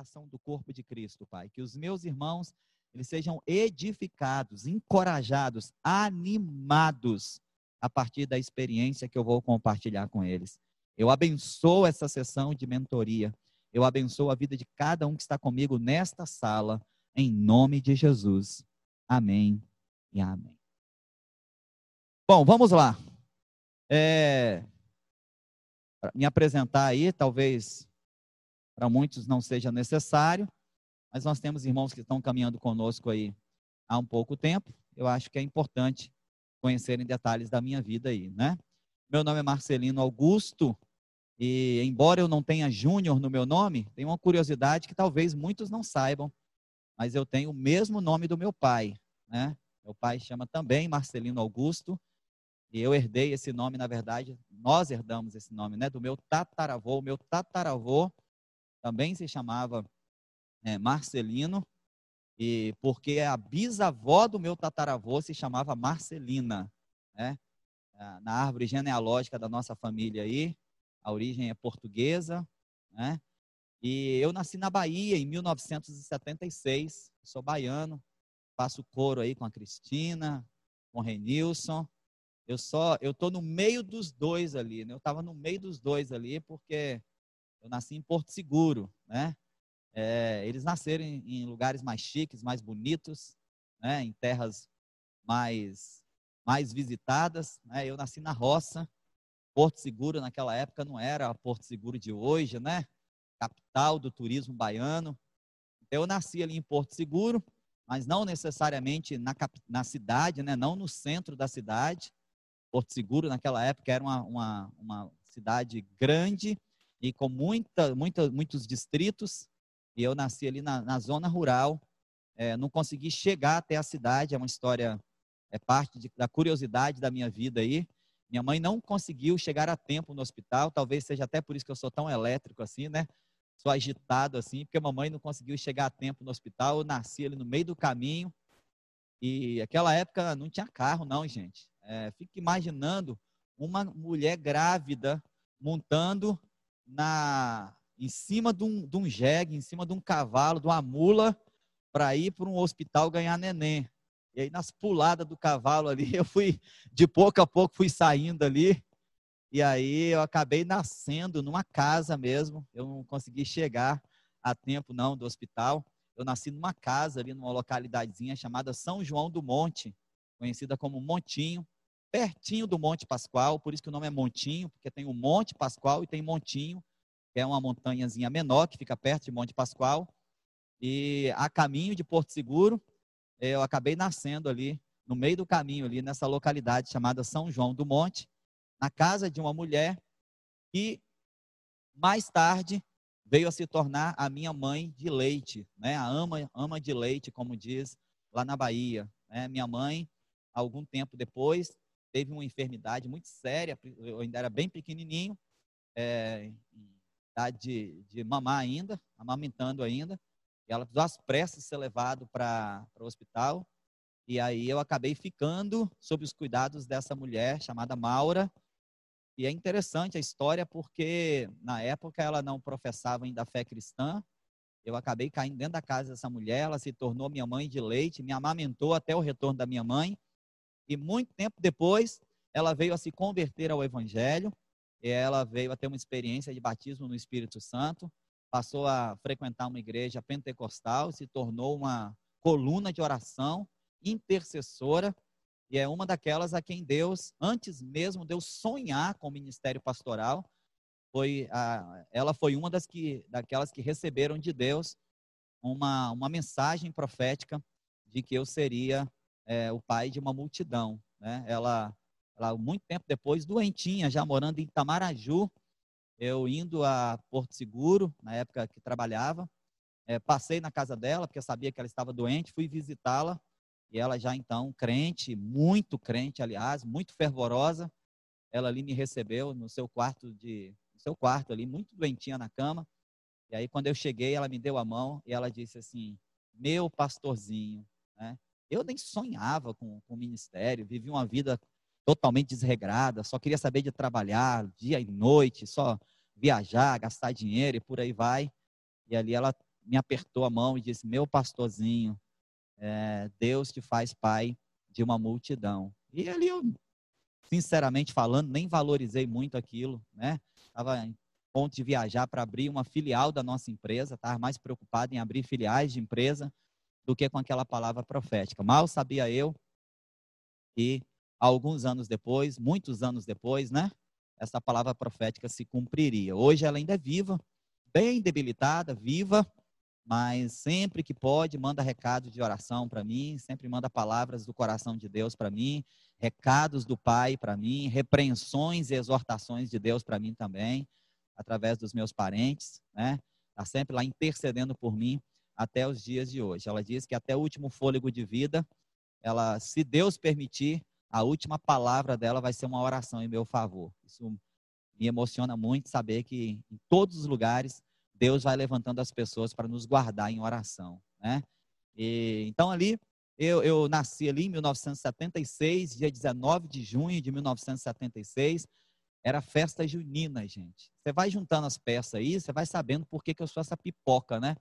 edificação do corpo de Cristo, Pai. Que os meus irmãos eles sejam edificados, encorajados, animados a partir da experiência que eu vou compartilhar com eles. Eu abençoo essa sessão de mentoria. Eu abençoo a vida de cada um que está comigo nesta sala, em nome de Jesus. Amém e amém. Bom, vamos lá. É, me apresentar aí, talvez para muitos não seja necessário, mas nós temos irmãos que estão caminhando conosco aí há um pouco tempo. Eu acho que é importante conhecerem detalhes da minha vida aí, né? Meu nome é Marcelino Augusto e embora eu não tenha Júnior no meu nome, tem uma curiosidade que talvez muitos não saibam, mas eu tenho o mesmo nome do meu pai, né? Meu pai chama também Marcelino Augusto e eu herdei esse nome, na verdade, nós herdamos esse nome, né? Do meu tataravô. Meu tataravô também se chamava é, Marcelino, e porque a bisavó do meu tataravô se chamava Marcelina, né? Na árvore genealógica da nossa família aí, a origem é portuguesa, né? E eu nasci na Bahia em 1976, sou baiano, faço coro aí com a Cristina, com o Renilson. Eu só, eu tô no meio dos dois ali, né? Eu estava no meio dos dois ali porque eu nasci em Porto Seguro, né? É, eles nasceram em, em, lugares mais chiques, mais bonitos, né? Em terras mais mais visitadas. Né? Eu nasci na roça. Porto Seguro naquela época não era Porto Seguro de hoje, né? Capital do turismo baiano. Então, eu nasci ali em Porto Seguro, mas não necessariamente na, na cidade, né? Não no centro da cidade. Porto Seguro, naquela época, era uma, uma, uma cidade grande e com muita, muita, muitos distritos. E eu nasci ali na, na zona rural, é, não consegui chegar até a cidade, é uma história, é parte de, da curiosidade da minha vida aí. Minha mãe não conseguiu chegar a tempo no hospital, talvez seja até por isso que eu sou tão elétrico assim, né? Sou agitado assim, porque a mamãe não conseguiu chegar a tempo no hospital, eu nasci ali no meio do caminho. E aquela época não tinha carro, não, gente. É, fique imaginando uma mulher grávida montando na em cima de um, de um jegue, em cima de um cavalo, de uma mula, para ir para um hospital ganhar neném. E aí, nas puladas do cavalo ali, eu fui, de pouco a pouco, fui saindo ali. E aí, eu acabei nascendo numa casa mesmo. Eu não consegui chegar a tempo, não, do hospital. Eu nasci numa casa ali, numa localidadezinha chamada São João do Monte, conhecida como Montinho pertinho do Monte Pascoal, por isso que o nome é Montinho, porque tem o Monte Pascoal e tem Montinho, que é uma montanhazinha menor que fica perto de Monte Pascoal. E a caminho de Porto Seguro, eu acabei nascendo ali, no meio do caminho ali, nessa localidade chamada São João do Monte, na casa de uma mulher que mais tarde veio a se tornar a minha mãe de leite, né? A ama, ama de leite, como diz lá na Bahia. Né? Minha mãe, algum tempo depois, teve uma enfermidade muito séria, eu ainda era bem pequenininho, é, de, de mamar ainda, amamentando ainda, e ela precisou às pressas ser levado para o hospital, e aí eu acabei ficando sob os cuidados dessa mulher chamada Maura, e é interessante a história porque na época ela não professava ainda a fé cristã, eu acabei caindo dentro da casa dessa mulher, ela se tornou minha mãe de leite, me amamentou até o retorno da minha mãe, e muito tempo depois, ela veio a se converter ao Evangelho, ela veio a ter uma experiência de batismo no Espírito Santo, passou a frequentar uma igreja pentecostal, se tornou uma coluna de oração, intercessora, e é uma daquelas a quem Deus, antes mesmo de eu sonhar com o ministério pastoral, foi a, ela foi uma das que, daquelas que receberam de Deus uma, uma mensagem profética de que eu seria é, o pai de uma multidão. Né? Ela, ela, muito tempo depois, doentinha, já morando em Tamaraju, eu indo a Porto Seguro, na época que trabalhava, é, passei na casa dela, porque sabia que ela estava doente, fui visitá-la, e ela já então, crente, muito crente, aliás, muito fervorosa, ela ali me recebeu no seu quarto de no seu quarto ali, muito doentinha na cama. E aí quando eu cheguei, ela me deu a mão e ela disse assim: "Meu pastorzinho, né? Eu nem sonhava com, o ministério, vivi uma vida totalmente desregrada, só queria saber de trabalhar dia e noite, só viajar, gastar dinheiro e por aí vai. E ali ela me apertou a mão e disse: Meu pastorzinho, é, Deus te faz pai de uma multidão. E ali eu, sinceramente falando, nem valorizei muito aquilo, né? Estava em ponto de viajar para abrir uma filial da nossa empresa, estava mais preocupado em abrir filiais de empresa do que com aquela palavra profética. Mal sabia eu que alguns anos depois, muitos anos depois, né? Essa palavra profética se cumpriria. Hoje ela ainda é viva, bem debilitada, viva, mas sempre que pode, manda recado de oração para mim, sempre manda palavras do coração de Deus para mim, recados do Pai para mim, repreensões e exortações de Deus para mim também, através dos meus parentes, né? Está sempre lá intercedendo por mim até os dias de hoje. Ela diz que até o último fôlego de vida, ela, se Deus permitir, a última palavra dela vai ser uma oração em meu favor. Isso me emociona muito saber que em todos os lugares Deus vai levantando as pessoas para nos guardar em oração, né? E, então ali eu, eu, nasci ali em 1976, dia 19 de junho de 1976, era festa junina, gente. Você vai juntando as peças aí, você vai sabendo por que, que eu sou essa pipoca, né?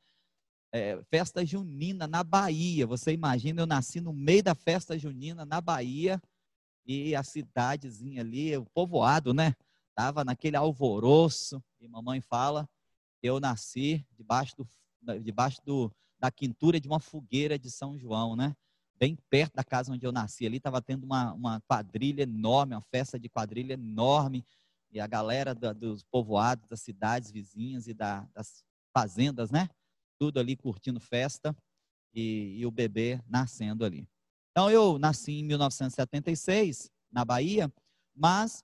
É, festa junina na Bahia. Você imagina, eu nasci no meio da festa junina na Bahia e a cidadezinha ali, o povoado, né? Tava naquele alvoroço. E mamãe fala eu nasci debaixo, do, debaixo do, da quintura de uma fogueira de São João, né? Bem perto da casa onde eu nasci. Ali estava tendo uma, uma quadrilha enorme, uma festa de quadrilha enorme. E a galera da, dos povoados, das cidades vizinhas e da, das fazendas, né? Tudo ali curtindo festa e, e o bebê nascendo ali. Então, eu nasci em 1976, na Bahia, mas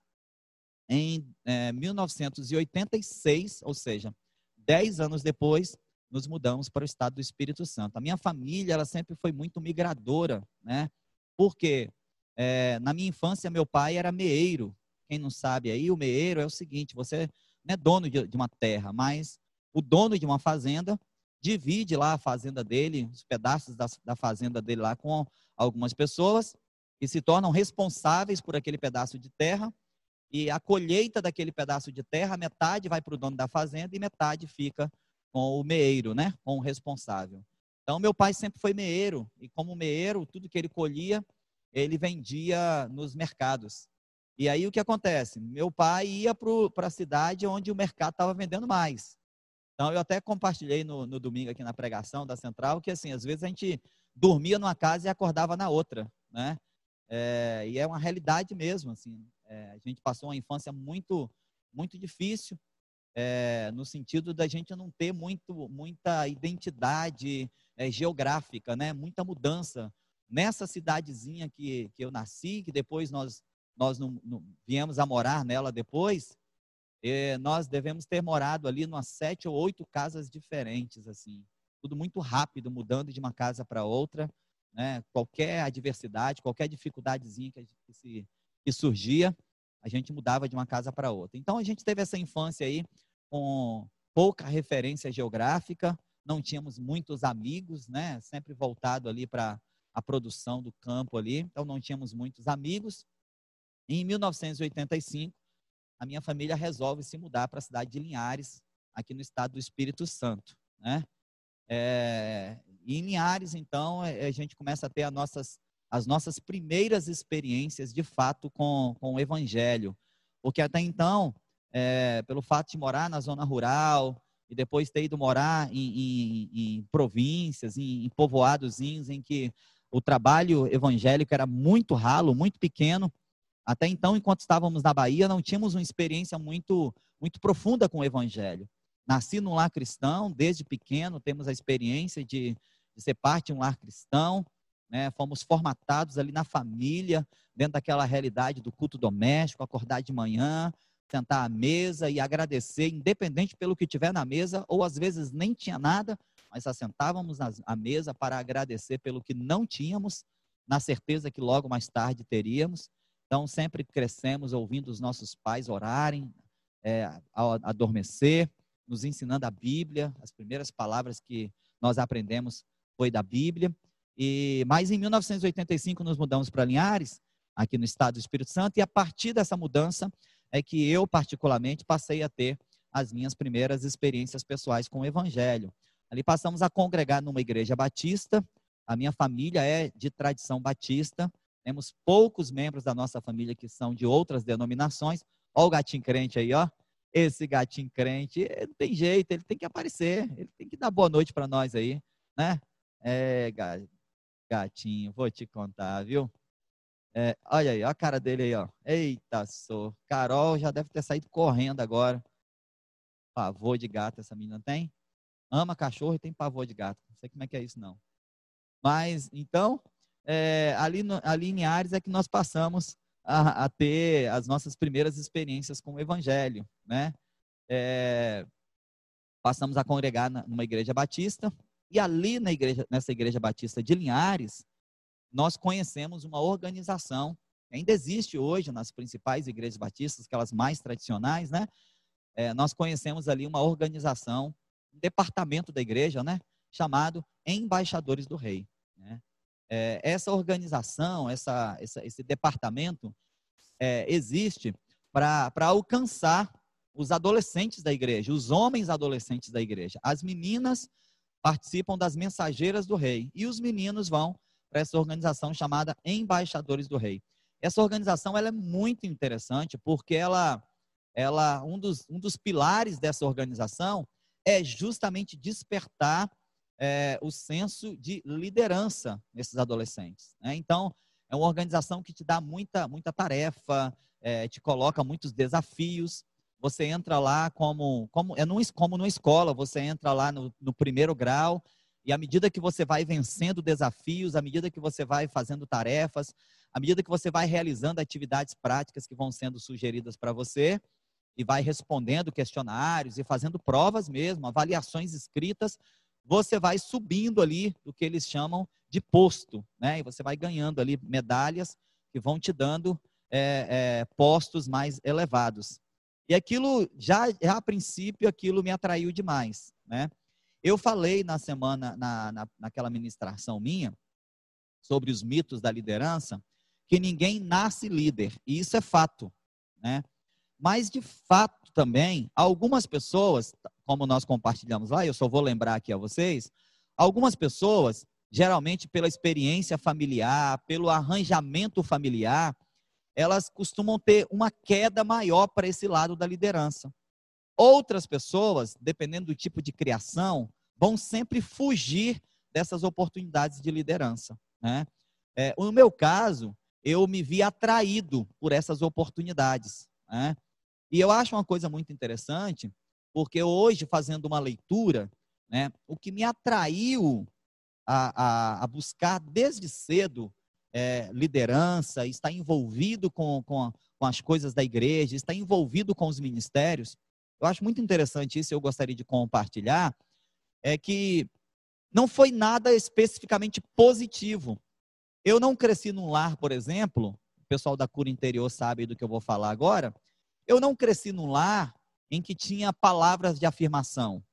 em é, 1986, ou seja, dez anos depois, nos mudamos para o estado do Espírito Santo. A minha família, ela sempre foi muito migradora, né? Porque é, na minha infância, meu pai era meeiro. Quem não sabe aí, o meeiro é o seguinte: você não é dono de, de uma terra, mas o dono de uma fazenda divide lá a fazenda dele, os pedaços da, da fazenda dele lá com algumas pessoas que se tornam responsáveis por aquele pedaço de terra e a colheita daquele pedaço de terra, metade vai para o dono da fazenda e metade fica com o meeiro, né? Com o responsável. Então, meu pai sempre foi meeiro, e como meeiro, tudo que ele colhia, ele vendia nos mercados. E aí o que acontece? Meu pai ia para a cidade onde o mercado estava vendendo mais. Então, eu até compartilhei no, no, domingo aqui na pregação da Central que, assim, às vezes a gente dormia numa casa e acordava na outra, né? É, e é uma realidade mesmo, assim. É, a gente passou uma infância muito, muito difícil, é, no sentido da gente não ter muito, muita identidade é, geográfica, né? Muita mudança. Nessa cidadezinha que, que eu nasci, que depois nós, nós não, não viemos a morar nela depois, nós devemos ter morado ali umas sete ou oito casas diferentes, assim. Tudo muito rápido, mudando de uma casa para outra. Né? Qualquer adversidade, qualquer dificuldadezinha que, que se que surgia, a gente mudava de uma casa para outra. Então a gente teve essa infância aí com pouca referência geográfica, não tínhamos muitos amigos, né? Sempre voltado ali para a produção do campo ali, então não tínhamos muitos amigos. E em 1985, a minha família resolve se mudar para a cidade de Linhares, aqui no estado do Espírito Santo, né? É, em Linhares, então, é, a gente começa a ter as nossas as nossas primeiras experiências de fato com, com o Evangelho. Porque até então, é, pelo fato de morar na zona rural e depois ter ido morar em, em, em províncias, em, em povoadozinhos em que o trabalho evangélico era muito ralo, muito pequeno. Até então, enquanto estávamos na Bahia, não tínhamos uma experiência muito, muito profunda com o Evangelho. Nasci num lar cristão, desde pequeno temos a experiência de, de ser parte de um lar cristão né? Fomos formatados ali na família, dentro daquela realidade do culto doméstico, acordar de manhã, sentar à mesa e agradecer, independente pelo que tiver na mesa, ou às vezes nem tinha nada, mas assentávamos à mesa para agradecer pelo que não tínhamos, na certeza que logo mais tarde teríamos. Então, sempre crescemos ouvindo os nossos pais orarem, é, ao adormecer, nos ensinando a Bíblia. As primeiras palavras que nós aprendemos foi da Bíblia. E, mas em 1985 nos mudamos para Linhares, aqui no estado do Espírito Santo, e a partir dessa mudança é que eu, particularmente, passei a ter as minhas primeiras experiências pessoais com o Evangelho. Ali passamos a congregar numa igreja batista. A minha família é de tradição batista. Temos poucos membros da nossa família que são de outras denominações. Olha o gatinho crente aí, ó. Esse gatinho crente, não tem jeito, ele tem que aparecer, ele tem que dar boa noite para nós aí, né? É, gatinho, vou te contar, viu? É, olha aí, olha a cara dele aí, ó. Eita, sou. Carol já deve ter saído correndo agora. Pavor de gato essa menina tem? Ama cachorro e tem pavor de gato. Não sei como é que é isso, não. Mas, então, é, ali, no, ali em Ares é que nós passamos a, a, ter as nossas primeiras experiências com o Evangelho, né? É, passamos a congregar numa igreja batista e ali na igreja, nessa igreja batista de Linhares, nós conhecemos uma organização, ainda existe hoje nas principais igrejas batistas, aquelas mais tradicionais, né? É, nós conhecemos ali uma organização, um departamento da igreja, né? Chamado Embaixadores do Rei. É, essa organização, essa, essa, esse departamento é, existe para alcançar os adolescentes da igreja, os homens adolescentes da igreja. As meninas participam das mensageiras do rei e os meninos vão para essa organização chamada Embaixadores do Rei. Essa organização ela é muito interessante porque ela, ela um, dos, um dos pilares dessa organização é justamente despertar é, o senso de liderança nesses adolescentes. Né? Então, é uma organização que te dá muita, muita tarefa, é, te coloca muitos desafios. Você entra lá como, como, é num, como numa escola, você entra lá no, no primeiro grau e à medida que você vai vencendo desafios, à medida que você vai fazendo tarefas, à medida que você vai realizando atividades práticas que vão sendo sugeridas para você, e vai respondendo questionários e fazendo provas mesmo, avaliações escritas, você vai subindo ali do que eles chamam de posto, né? E você vai ganhando ali medalhas que vão te dando é, é, postos mais elevados. E aquilo, já, já a princípio, aquilo me atraiu demais, né? Eu falei na semana, na, na, naquela ministração minha, sobre os mitos da liderança, que ninguém nasce líder, e isso é fato, né? Mas, de fato, também, algumas pessoas, como nós compartilhamos lá, eu só vou lembrar aqui a vocês, algumas pessoas, geralmente pela experiência familiar, pelo arranjamento familiar, elas costumam ter uma queda maior para esse lado da liderança. Outras pessoas, dependendo do tipo de criação, vão sempre fugir dessas oportunidades de liderança. Né? É, no meu caso, eu me vi atraído por essas oportunidades. Né? E eu acho uma coisa muito interessante, porque hoje, fazendo uma leitura, né, o que me atraiu a, a, a buscar desde cedo é, liderança, estar envolvido com, com, com as coisas da igreja, estar envolvido com os ministérios, eu acho muito interessante isso, eu gostaria de compartilhar, é que não foi nada especificamente positivo. Eu não cresci num lar, por exemplo, o pessoal da cura interior sabe do que eu vou falar agora. Eu não cresci num lar em que tinha palavras de afirmação.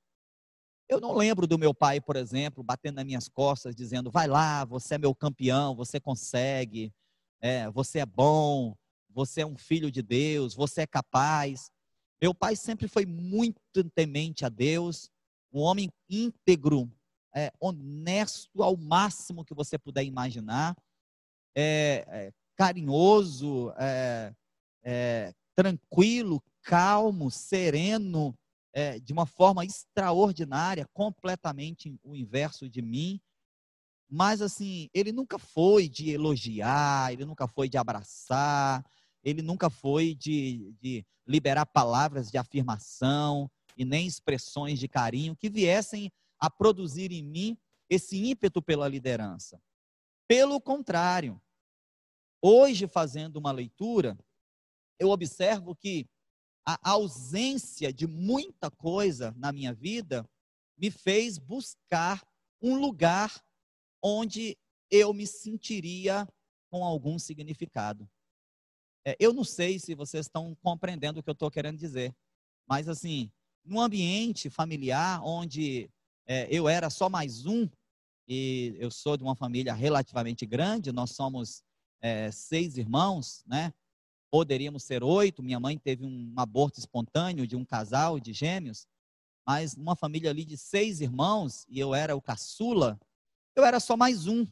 Eu não lembro do meu pai, por exemplo, batendo nas minhas costas, dizendo: vai lá, você é meu campeão, você consegue, é, você é bom, você é um filho de Deus, você é capaz. Meu pai sempre foi muito temente a Deus, um homem íntegro, é, honesto ao máximo que você puder imaginar, é, é, carinhoso, é, é, tranquilo, calmo, sereno, é, de uma forma extraordinária, completamente o inverso de mim. Mas, assim, ele nunca foi de elogiar, ele nunca foi de abraçar, ele nunca foi de, de liberar palavras de afirmação e nem expressões de carinho que viessem a produzir em mim esse ímpeto pela liderança. Pelo contrário, hoje fazendo uma leitura, eu observo que a ausência de muita coisa na minha vida me fez buscar um lugar onde eu me sentiria com algum significado. É, eu não sei se vocês estão compreendendo o que eu estou querendo dizer, mas assim, num ambiente familiar onde é, eu era só mais um, e eu sou de uma família relativamente grande, nós somos é, seis irmãos, né? Poderíamos ser oito. Minha mãe teve um aborto espontâneo de um casal de gêmeos. mas numa família ali de seis irmãos, e eu era o caçula, eu era só mais um.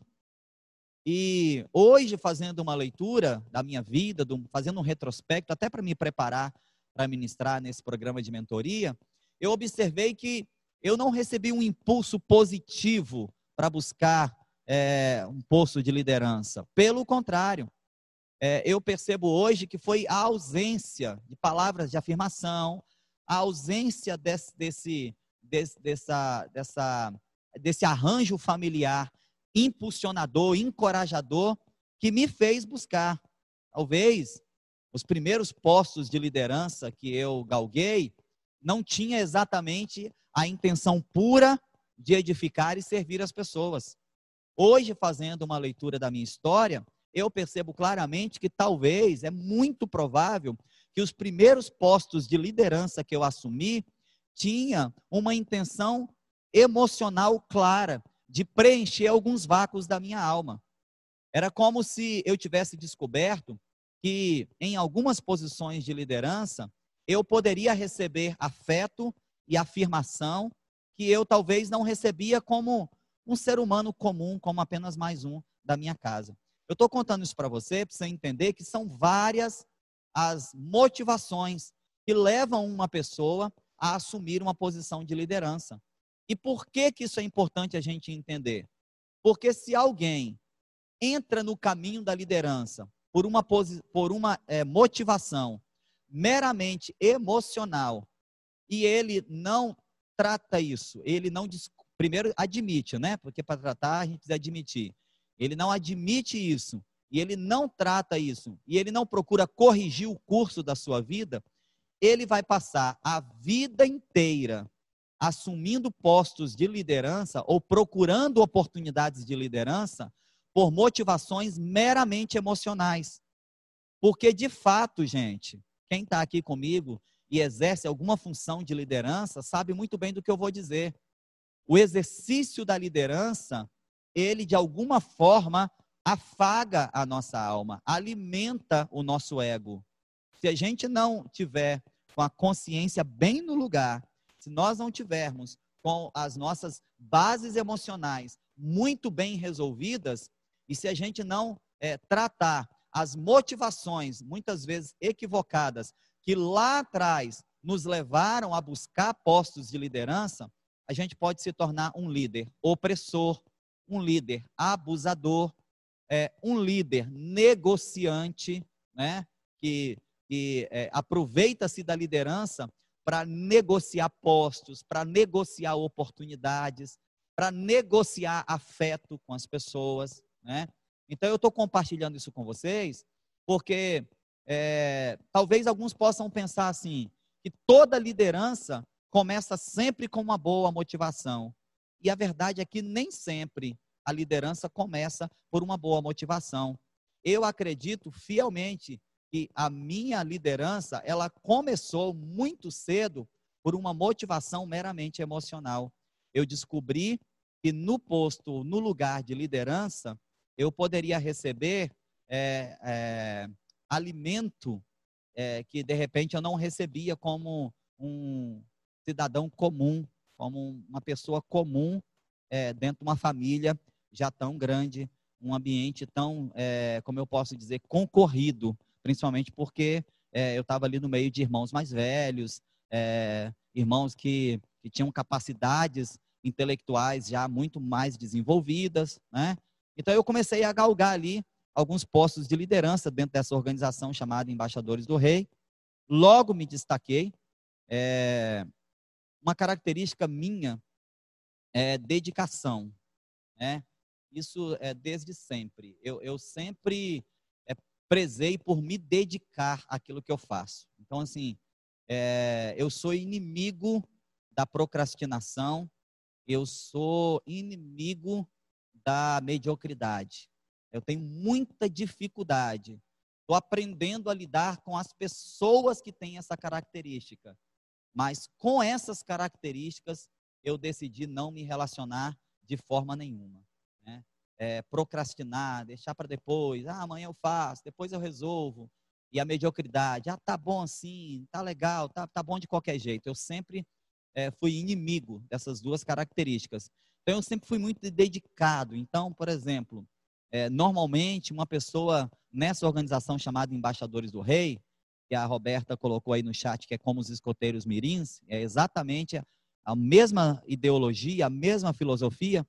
E hoje, fazendo uma leitura da minha vida, fazendo um retrospecto, até para me preparar para ministrar nesse programa de mentoria, eu observei que eu não recebi um impulso positivo para buscar é, um posto de liderança. Pelo contrário, é, eu percebo hoje que foi a ausência de palavras de afirmação, a ausência desse, desse, desse, dessa, dessa, desse arranjo familiar impulsionador, encorajador, que me fez buscar. Talvez os primeiros postos de liderança que eu galguei não tinha exatamente a intenção pura de edificar e servir as pessoas. Hoje, fazendo uma leitura da minha história, eu percebo claramente que talvez é muito provável que os primeiros postos de liderança que eu assumi tinha uma intenção emocional clara de preencher alguns vácuos da minha alma. Era como se eu tivesse descoberto que em algumas posições de liderança eu poderia receber afeto e afirmação que eu talvez não recebia como um ser humano comum, como apenas mais um da minha casa. Eu estou contando isso para você, para você entender que são várias as motivações que levam uma pessoa a assumir uma posição de liderança. E por que, que isso é importante a gente entender? Porque se alguém entra no caminho da liderança por uma, por uma é, motivação meramente emocional e ele não trata isso, ele não primeiro admite, né? Porque para tratar a gente precisa admitir. Ele não admite isso e ele não trata isso e ele não procura corrigir o curso da sua vida, ele vai passar a vida inteira assumindo postos de liderança ou procurando oportunidades de liderança por motivações meramente emocionais. Porque, de fato, gente, quem está aqui comigo e exerce alguma função de liderança sabe muito bem do que eu vou dizer. O exercício da liderança, ele de alguma forma afaga a nossa alma, alimenta o nosso ego. Se a gente não tiver com a consciência bem no lugar se nós não tivermos com as nossas bases emocionais muito bem resolvidas, e se a gente não é, tratar as motivações, muitas vezes equivocadas, que lá atrás nos levaram a buscar postos de liderança, a gente pode se tornar um líder opressor, um líder abusador, é, um líder negociante, né, que, que é, aproveita-se da liderança para negociar postos, para negociar oportunidades, para negociar afeto com as pessoas, né? Então eu estou compartilhando isso com vocês porque é, talvez alguns possam pensar assim que toda liderança começa sempre com uma boa motivação e a verdade é que nem sempre a liderança começa por uma boa motivação. Eu acredito fielmente que a minha liderança, ela começou muito cedo por uma motivação meramente emocional. Eu descobri que no posto, no lugar de liderança, eu poderia receber é, é, alimento é, que de repente eu não recebia como um cidadão comum, como uma pessoa comum é, dentro de uma família já tão grande, um ambiente tão, é, como eu posso dizer, concorrido principalmente porque é, eu estava ali no meio de irmãos mais velhos, é, irmãos que, que tinham capacidades intelectuais já muito mais desenvolvidas, né? Então eu comecei a galgar ali alguns postos de liderança dentro dessa organização chamada Embaixadores do Rei. Logo me destaquei. É, uma característica minha é dedicação, né? Isso é desde sempre. Eu, eu sempre prezei por me dedicar àquilo que eu faço. Então, assim, é, eu sou inimigo da procrastinação, eu sou inimigo da mediocridade. Eu tenho muita dificuldade. Estou aprendendo a lidar com as pessoas que têm essa característica. Mas com essas características, eu decidi não me relacionar de forma nenhuma é, procrastinar, deixar para depois, ah, amanhã eu faço, depois eu resolvo. E a mediocridade, ah, tá bom assim, tá legal, tá, tá bom de qualquer jeito. Eu sempre é, fui inimigo dessas duas características. Então, eu sempre fui muito dedicado. Então, por exemplo, é, normalmente, uma pessoa nessa organização chamada Embaixadores do Rei, que a Roberta colocou aí no chat, que é como os escoteiros mirins, é exatamente a, mesma ideologia, a mesma filosofia.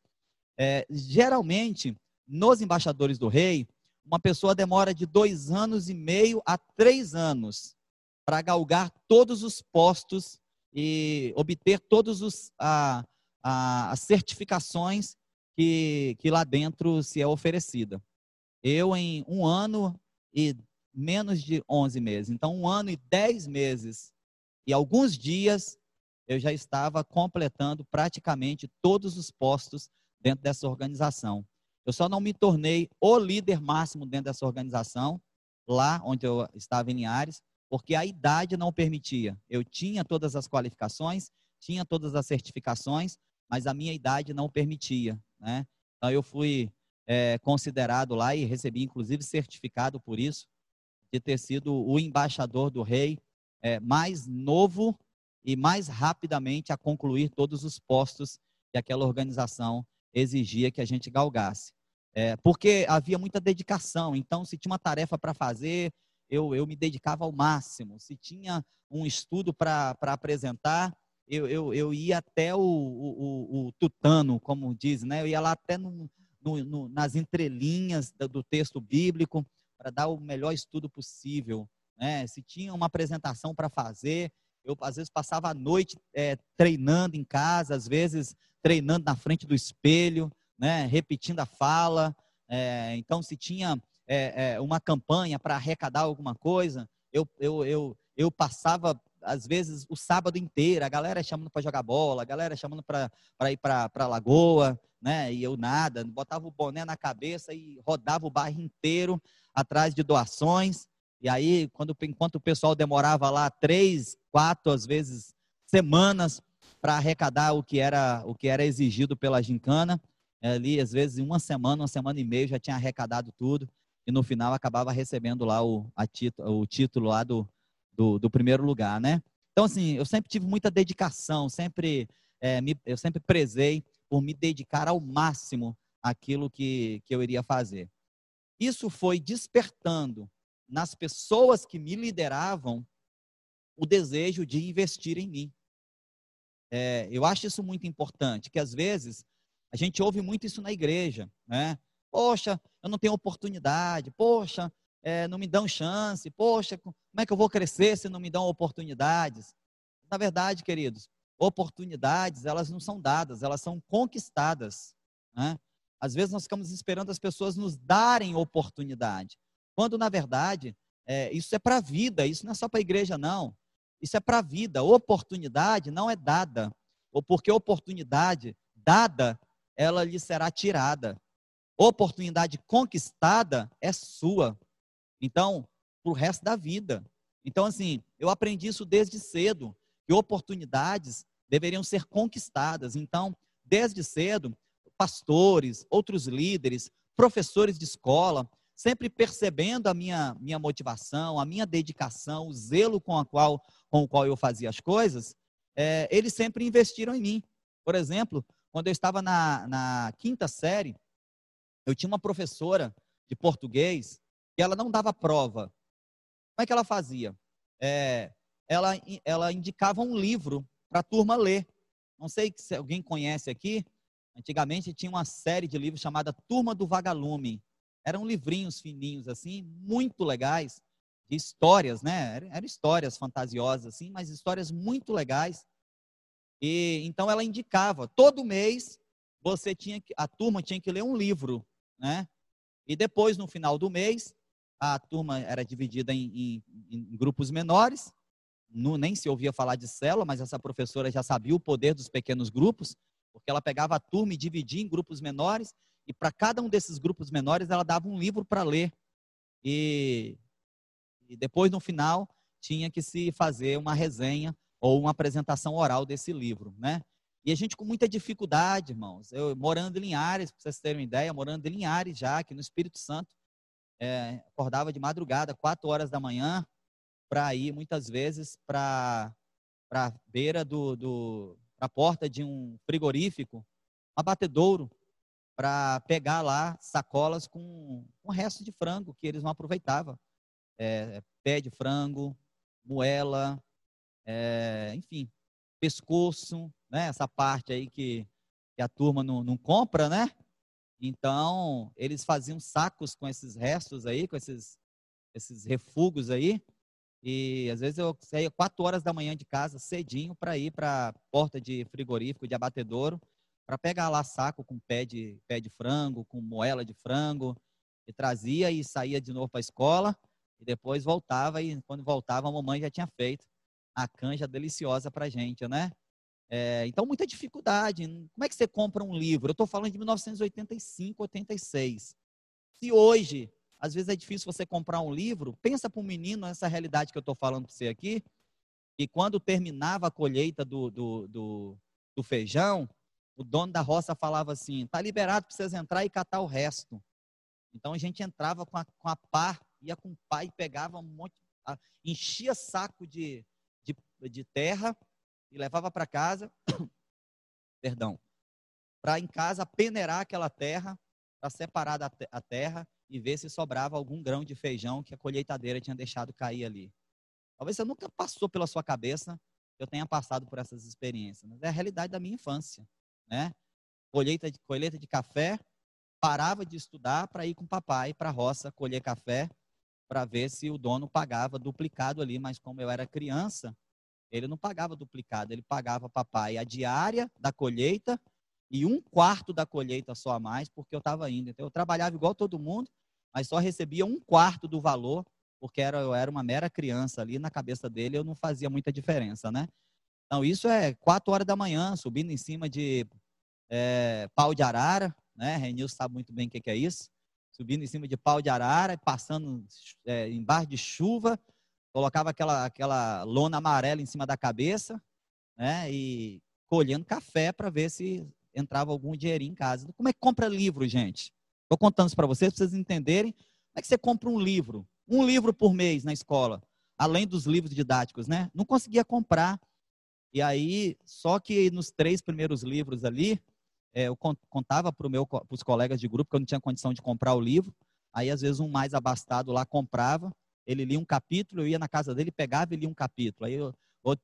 É, geralmente, nos Embaixadores do Rei, uma pessoa demora de dois anos e meio a três anos para galgar todos os postos e obter todas as certificações que, que lá dentro se é oferecida. Eu, em um ano e menos de 11 meses, então um ano e 10 meses e alguns dias, eu já estava completando praticamente todos os postos dentro dessa organização. Eu só não me tornei o líder máximo dentro dessa organização, lá onde eu estava em Linhares, porque a idade não permitia. Eu tinha todas as qualificações, tinha todas as certificações, mas a minha idade não permitia. Né? Então eu fui é, considerado lá e recebi inclusive certificado por isso, de ter sido o embaixador do rei é, mais novo e mais rapidamente a concluir todos os postos que aquela organização exigia que a gente galgasse. É, porque havia muita dedicação, então se tinha uma tarefa para fazer, eu, eu me dedicava ao máximo. Se tinha um estudo para apresentar, eu, eu, eu ia até o, o, o, tutano, como diz, né? Eu ia lá até no, no, no, nas entrelinhas do, do texto bíblico para dar o melhor estudo possível. Né? Se tinha uma apresentação para fazer, eu às vezes passava a noite é, treinando em casa, às vezes treinando na frente do espelho, né? repetindo a fala. É, então, se tinha é, é, uma campanha para arrecadar alguma coisa, eu, eu, eu, eu passava, às vezes, o sábado inteiro, a galera chamando para jogar bola, a galera chamando para ir para a lagoa, né? E eu nada, botava o boné na cabeça e rodava o bairro inteiro atrás de doações. E aí, quando, enquanto o pessoal demorava lá três, quatro, às vezes, semanas para arrecadar o que era o que era exigido pela gincana, ali, às vezes, em uma semana, uma semana e meia, já tinha arrecadado tudo e no final acabava recebendo lá o, título, o título lá do, do, do, primeiro lugar, né? Então, assim, eu sempre tive muita dedicação, sempre, é, me, eu sempre prezei por me dedicar ao máximo àquilo que, que eu iria fazer. Isso foi despertando nas pessoas que me lideravam o desejo de investir em mim. É, eu acho isso muito importante, que às vezes a gente ouve muito isso na igreja, né? Poxa, eu não tenho oportunidade. Poxa, é, não me dão chance. Poxa, como é que eu vou crescer se não me dão oportunidades? Na verdade, queridos, oportunidades, elas não são dadas, elas são conquistadas. Né? Às vezes nós ficamos esperando as pessoas nos darem oportunidade. Quando, na verdade, é, isso é para a vida, isso não é só para a igreja, não. Isso é para a vida. Oportunidade não é dada. Ou porque oportunidade dada, ela lhe será tirada oportunidade conquistada é sua. Então, para o resto da vida. Então, assim, eu aprendi isso desde cedo, que oportunidades deveriam ser conquistadas. Então, desde cedo, pastores, outros líderes, professores de escola, sempre percebendo a minha, minha motivação, a minha dedicação, o zelo com, a qual, com o qual eu fazia as coisas, é, eles sempre investiram em mim. Por exemplo, quando eu estava na, na quinta série, eu tinha uma professora de português que ela não dava prova. Como é que ela fazia? É, ela, ela indicava um livro para a turma ler. Não sei se alguém conhece aqui. Antigamente tinha uma série de livros chamada Turma do Vagalume. Eram livrinhos fininhos assim, muito legais, de histórias, né? Eram, histórias fantasiosas assim, mas histórias muito legais. E então ela indicava, todo mês você tinha que, a turma tinha que ler um livro né? E depois, no final do mês, a turma era dividida em, em, em grupos menores, no, nem se ouvia falar de célula, mas essa professora já sabia o poder dos pequenos grupos, porque ela pegava a turma e dividia em grupos menores, e para cada um desses grupos menores ela dava um livro para ler. E, e depois, no final, tinha que se fazer uma resenha ou uma apresentação oral desse livro, né? E a gente com muita dificuldade, irmãos. Eu morando em Linhares, para vocês terem uma ideia, morando em Linhares já, aqui no Espírito Santo, é, acordava de madrugada, quatro horas da manhã, para ir muitas vezes para a beira do, do a porta de um frigorífico, um abatedouro, para pegar lá sacolas com um resto de frango que eles não aproveitavam. É, pé de frango, moela, é, enfim, pescoço, né? Essa parte aí que, que a turma não, não compra, né? Então, eles faziam sacos com esses restos aí, com esses, esses refugos aí. E às vezes eu saía quatro horas da manhã de casa, cedinho, para ir para a porta de frigorífico, de abatedouro, para pegar lá saco com pé de, pé de frango, com moela de frango, e trazia e saía de novo para a escola, e depois voltava, e quando voltava a mamãe já tinha feito a canja deliciosa para gente, né? É, então, muita dificuldade. Como é que você compra um livro? Eu estou falando de 1985, 86. Se hoje às vezes é difícil você comprar um livro. Pensa para um menino essa realidade que eu estou falando para você aqui. E quando terminava a colheita do, do, do, do feijão, o dono da roça falava assim: está liberado para vocês entrar e catar o resto. Então a gente entrava com a, com a pá, ia com o pai, pegava um monte, enchia saco de, de, de terra e levava para casa, perdão, para em casa peneirar aquela terra, para separar da, a terra e ver se sobrava algum grão de feijão que a colheitadeira tinha deixado cair ali. Talvez você nunca passou pela sua cabeça eu tenha passado por essas experiências, mas é a realidade da minha infância, né? Colheita de, colheita de café, parava de estudar para ir com o papai para a roça colher café, para ver se o dono pagava duplicado ali, mas como eu era criança, ele não pagava duplicado, ele pagava papai a diária da colheita e um quarto da colheita só a mais, porque eu estava indo. Então eu trabalhava igual todo mundo, mas só recebia um quarto do valor, porque era, eu era uma mera criança ali, na cabeça dele eu não fazia muita diferença, né? Então, isso é quatro horas da manhã, subindo em cima de é, pau de arara, né? Renilson sabe muito bem o que, que é isso. Subindo em cima de pau de arara, passando é, embaixo de chuva, colocava aquela, aquela lona amarela em cima da cabeça, né? E colhendo café para ver se entrava algum dinheirinho em casa. Como é que compra livro, gente? Estou contando isso para vocês, para vocês entenderem. Como é que você compra um livro? Um livro por mês na escola, além dos livros didáticos, né? Não conseguia comprar. E aí, só que nos três primeiros livros ali, é, eu contava para os colegas de grupo que eu não tinha condição de comprar o livro. Aí, às vezes, um mais abastado lá comprava. Ele lia um capítulo, eu ia na casa dele, pegava e lia um capítulo. Aí, eu,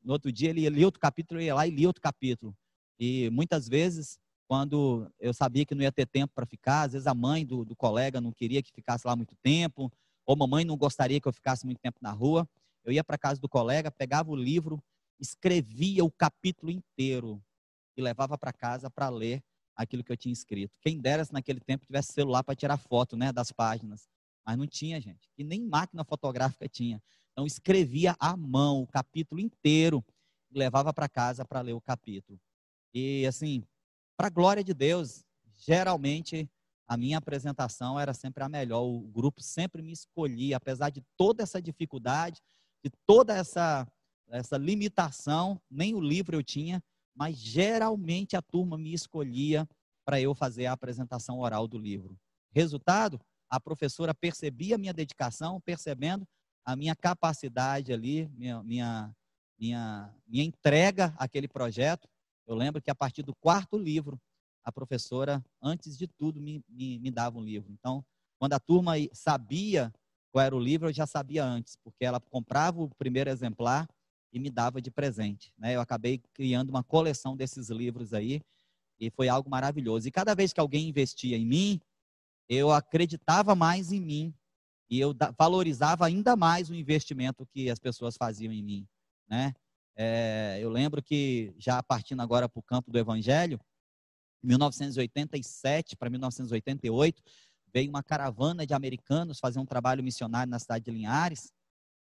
no outro dia, ele lia outro capítulo, eu ia lá e lia outro capítulo. E muitas vezes quando eu sabia que não ia ter tempo para ficar, às vezes a mãe do, do, colega não queria que ficasse lá muito tempo, ou a mamãe não gostaria que eu ficasse muito tempo na rua. Eu ia para casa do colega, pegava o livro, escrevia o capítulo inteiro e levava para casa para ler aquilo que eu tinha escrito. Quem dera se naquele tempo tivesse celular para tirar foto né, das páginas. Mas não tinha, gente. E nem máquina fotográfica tinha. Então escrevia à mão o capítulo inteiro e levava para casa para ler o capítulo. E assim, para a glória de Deus, geralmente a minha apresentação era sempre a melhor. O grupo sempre me escolhia, apesar de toda essa dificuldade, de toda essa, essa limitação, nem o livro eu tinha, mas geralmente a turma me escolhia para eu fazer a apresentação oral do livro. Resultado, a professora percebia a minha dedicação, percebendo a minha capacidade ali, minha, minha, minha, minha entrega àquele projeto, eu lembro que a partir do quarto livro, a professora, antes de tudo, me, me, me dava um livro. Então, quando a turma sabia qual era o livro, eu já sabia antes, porque ela comprava o primeiro exemplar e me dava de presente. Né? Eu acabei criando uma coleção desses livros aí e foi algo maravilhoso. E cada vez que alguém investia em mim, eu acreditava mais em mim e eu valorizava ainda mais o investimento que as pessoas faziam em mim, né? É, eu lembro que, já partindo agora para o campo do Evangelho, em 1987 para 1988, veio uma caravana de americanos fazer um trabalho missionário na cidade de Linhares,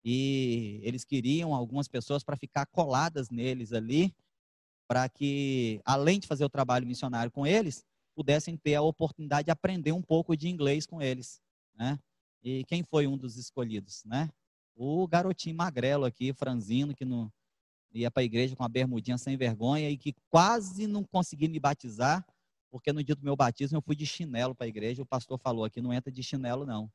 e eles queriam algumas pessoas para ficar coladas neles ali, para que, além de fazer o trabalho missionário com eles, pudessem ter a oportunidade de aprender um pouco de inglês com eles, né? E quem foi um dos escolhidos, né? O garotinho magrelo aqui, franzino, que não, ia para a igreja com uma bermudinha sem vergonha e que quase não consegui me batizar, porque no dia do meu batismo eu fui de chinelo para a igreja. O pastor falou aqui não entra de chinelo não,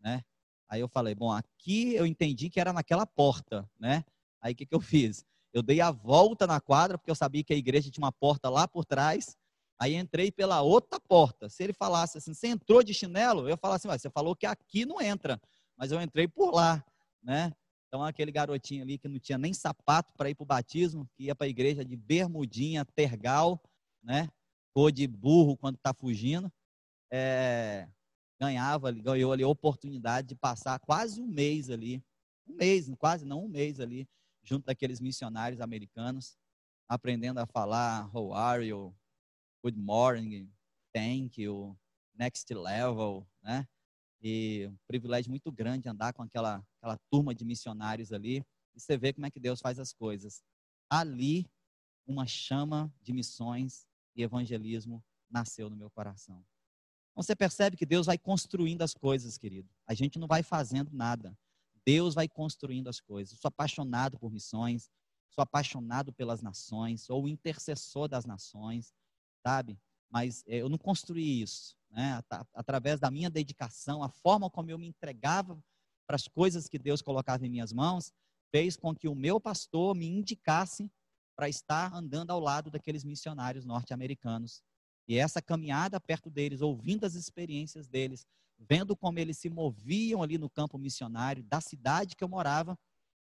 né? Aí eu falei, bom, aqui eu entendi que era naquela porta, né? Aí o que, que eu fiz? Eu dei a volta na quadra, porque eu sabia que a igreja tinha uma porta lá por trás. Aí entrei pela outra porta. Se ele falasse assim, você entrou de chinelo? Eu ia falar assim, você falou que aqui não entra, mas eu entrei por lá, né? Então aquele garotinho ali que não tinha nem sapato para ir para o batismo, que ia para a igreja de bermudinha, tergal, né? Cor de burro quando está fugindo, é, ganhava, ganhou ali a oportunidade de passar quase um mês ali, um mês, quase não um mês ali, junto daqueles missionários americanos, aprendendo a falar how are you, good morning, thank you, next level, né? E um privilégio muito grande andar com aquela, aquela turma de missionários ali. E você vê como é que Deus faz as coisas. Ali, uma chama de missões e evangelismo nasceu no meu coração. Então, você percebe que Deus vai construindo as coisas, querido. A gente não vai fazendo nada. Deus vai construindo as coisas. Eu sou apaixonado por missões, sou apaixonado pelas nações, sou o intercessor das nações, sabe? Mas eh, eu não construí isso né, através da minha dedicação, a forma como eu me entregava para as coisas que Deus colocava em minhas mãos, fez com que o meu pastor me indicasse para estar andando ao lado daqueles missionários norte-americanos. E essa caminhada perto deles, ouvindo as experiências deles, vendo como eles se moviam ali no campo missionário da cidade que eu morava,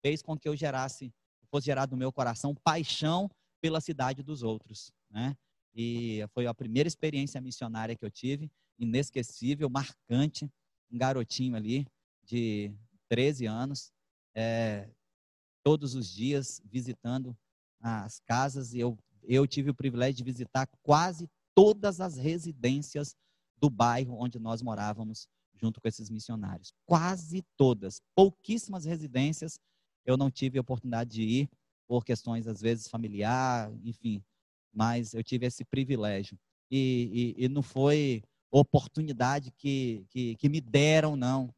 fez com que eu gerasse, fosse gerado no meu coração paixão pela cidade dos outros, né? E foi a primeira experiência missionária que eu tive, inesquecível, marcante. Um garotinho ali de 13 anos, é, todos os dias visitando as casas. E eu, eu tive o privilégio de visitar quase todas as residências do bairro onde nós morávamos junto com esses missionários. Quase todas. Pouquíssimas residências eu não tive a oportunidade de ir por questões, às vezes, familiar, enfim, mas eu tive esse privilégio. E, e, e não foi oportunidade que, que, que me deram, não.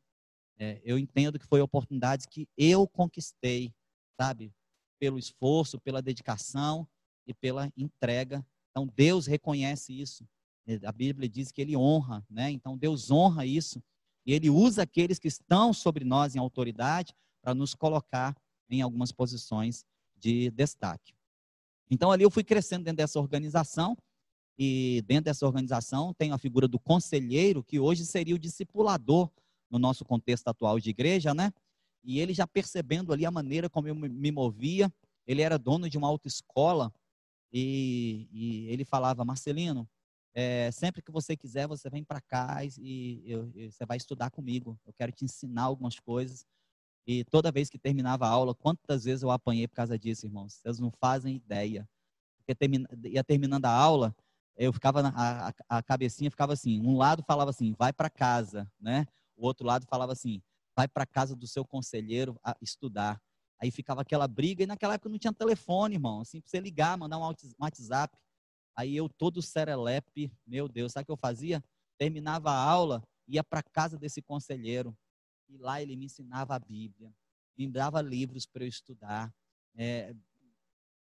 É, eu entendo que foi oportunidade que eu conquistei, sabe? Pelo esforço, pela dedicação e pela entrega. Então, Deus reconhece isso. É, a Bíblia diz que ele honra, né? Então, Deus honra isso. E ele usa aqueles que estão sobre nós em autoridade para nos colocar em algumas posições de destaque. Então, ali eu fui crescendo dentro dessa organização, e dentro dessa organização tem a figura do conselheiro, que hoje seria o discipulador no nosso contexto atual de igreja, né? E ele já percebendo ali a maneira como eu me movia, ele era dono de uma autoescola, e, e ele falava, Marcelino, é, sempre que você quiser, você vem para cá e, eu, e você vai estudar comigo. Eu quero te ensinar algumas coisas. E toda vez que terminava a aula, quantas vezes eu apanhei por causa disso, irmãos? Vocês não fazem ideia. Porque termina, ia terminando a aula, eu ficava, na, a, a cabecinha ficava assim, um lado falava assim, vai para casa, né? O outro lado falava assim, vai para casa do seu conselheiro estudar. Aí ficava aquela briga, e naquela época não tinha telefone, irmão, assim, para você ligar, mandar um WhatsApp. Aí eu todo serelepe, meu Deus, sabe o que eu fazia? Terminava a aula, ia para casa desse conselheiro, e lá ele me ensinava a Bíblia, me dava livros para eu estudar, é,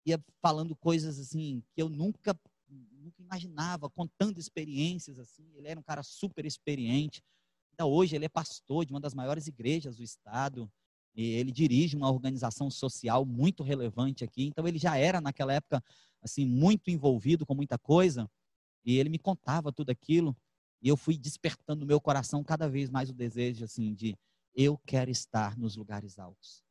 ia falando coisas assim que eu nunca, nunca imaginava, contando experiências assim. Ele era um cara super experiente. Ainda hoje ele é pastor de uma das maiores igrejas do estado. E ele dirige uma organização social muito relevante aqui. Então ele já era naquela época assim muito envolvido com muita coisa. E ele me contava tudo aquilo. E eu fui despertando no meu coração cada vez mais o desejo assim de eu quero estar nos lugares altos.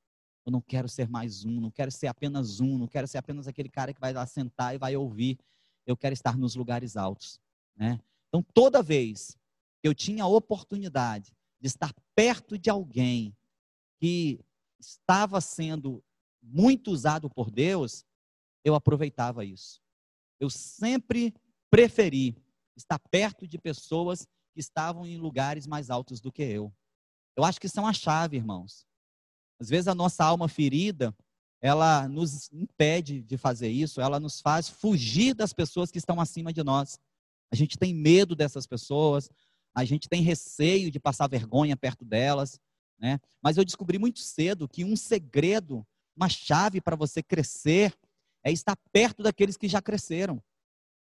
Eu não quero ser mais um, não quero ser apenas um, não quero ser apenas aquele cara que vai lá sentar e vai ouvir. Eu quero estar nos lugares altos, né? Então, toda vez que eu tinha a oportunidade de estar perto de alguém que estava sendo muito usado por Deus, eu aproveitava isso. Eu sempre preferi estar perto de pessoas que estavam em lugares mais altos do que eu. Eu acho que isso é uma chave, irmãos. Às vezes a nossa alma ferida, ela nos impede de fazer isso, ela nos faz fugir das pessoas que estão acima de nós. A gente tem medo dessas pessoas, a gente tem receio de passar vergonha perto delas, né? Mas eu descobri muito cedo que um segredo, uma chave para você crescer é estar perto daqueles que já cresceram.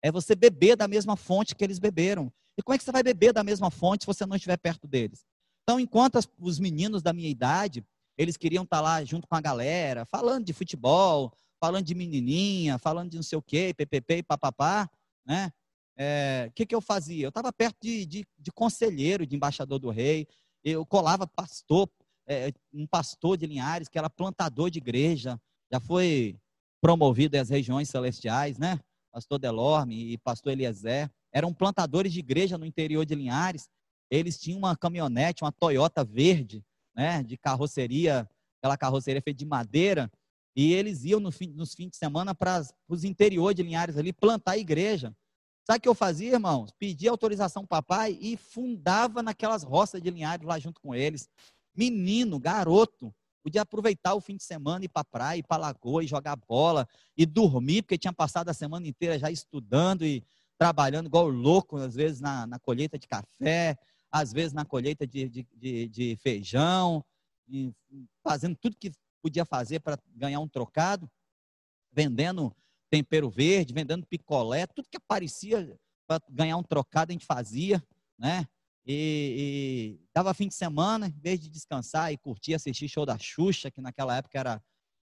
É você beber da mesma fonte que eles beberam. E como é que você vai beber da mesma fonte se você não estiver perto deles? Então, enquanto os meninos da minha idade, eles queriam estar lá junto com a galera, falando de futebol, falando de menininha, falando de não sei o quê, ppp e papapá, né? O é, que, que eu fazia? Eu estava perto de, de, de, conselheiro, de embaixador do rei, eu colava pastor, é, um pastor de Linhares, que era plantador de igreja, já foi promovido às regiões celestiais, né? Pastor Delorme e pastor Eliezer, eram plantadores de igreja no interior de Linhares. Eles tinham uma caminhonete, uma Toyota verde, né? De carroceria, aquela carroceria feita de madeira. E eles iam no fim, nos fins de semana para os interiores de Linhares ali plantar igreja. Sabe o que eu fazia, irmãos? Pedia autorização para papai e fundava naquelas roças de Linhares lá junto com eles. Menino, garoto, podia aproveitar o fim de semana, ir para praia, ir para a lagoa e jogar bola e dormir, porque tinha passado a semana inteira já estudando e trabalhando igual louco, às vezes na, na colheita de café, às vezes na colheita de, de, de, de feijão, fazendo tudo que podia fazer para ganhar um trocado, vendendo tempero verde, vendendo picolé, tudo que aparecia para ganhar um trocado a gente fazia, né? E, e, dava fim de semana, em vez de descansar e curtir, assistir show da Xuxa, que naquela época era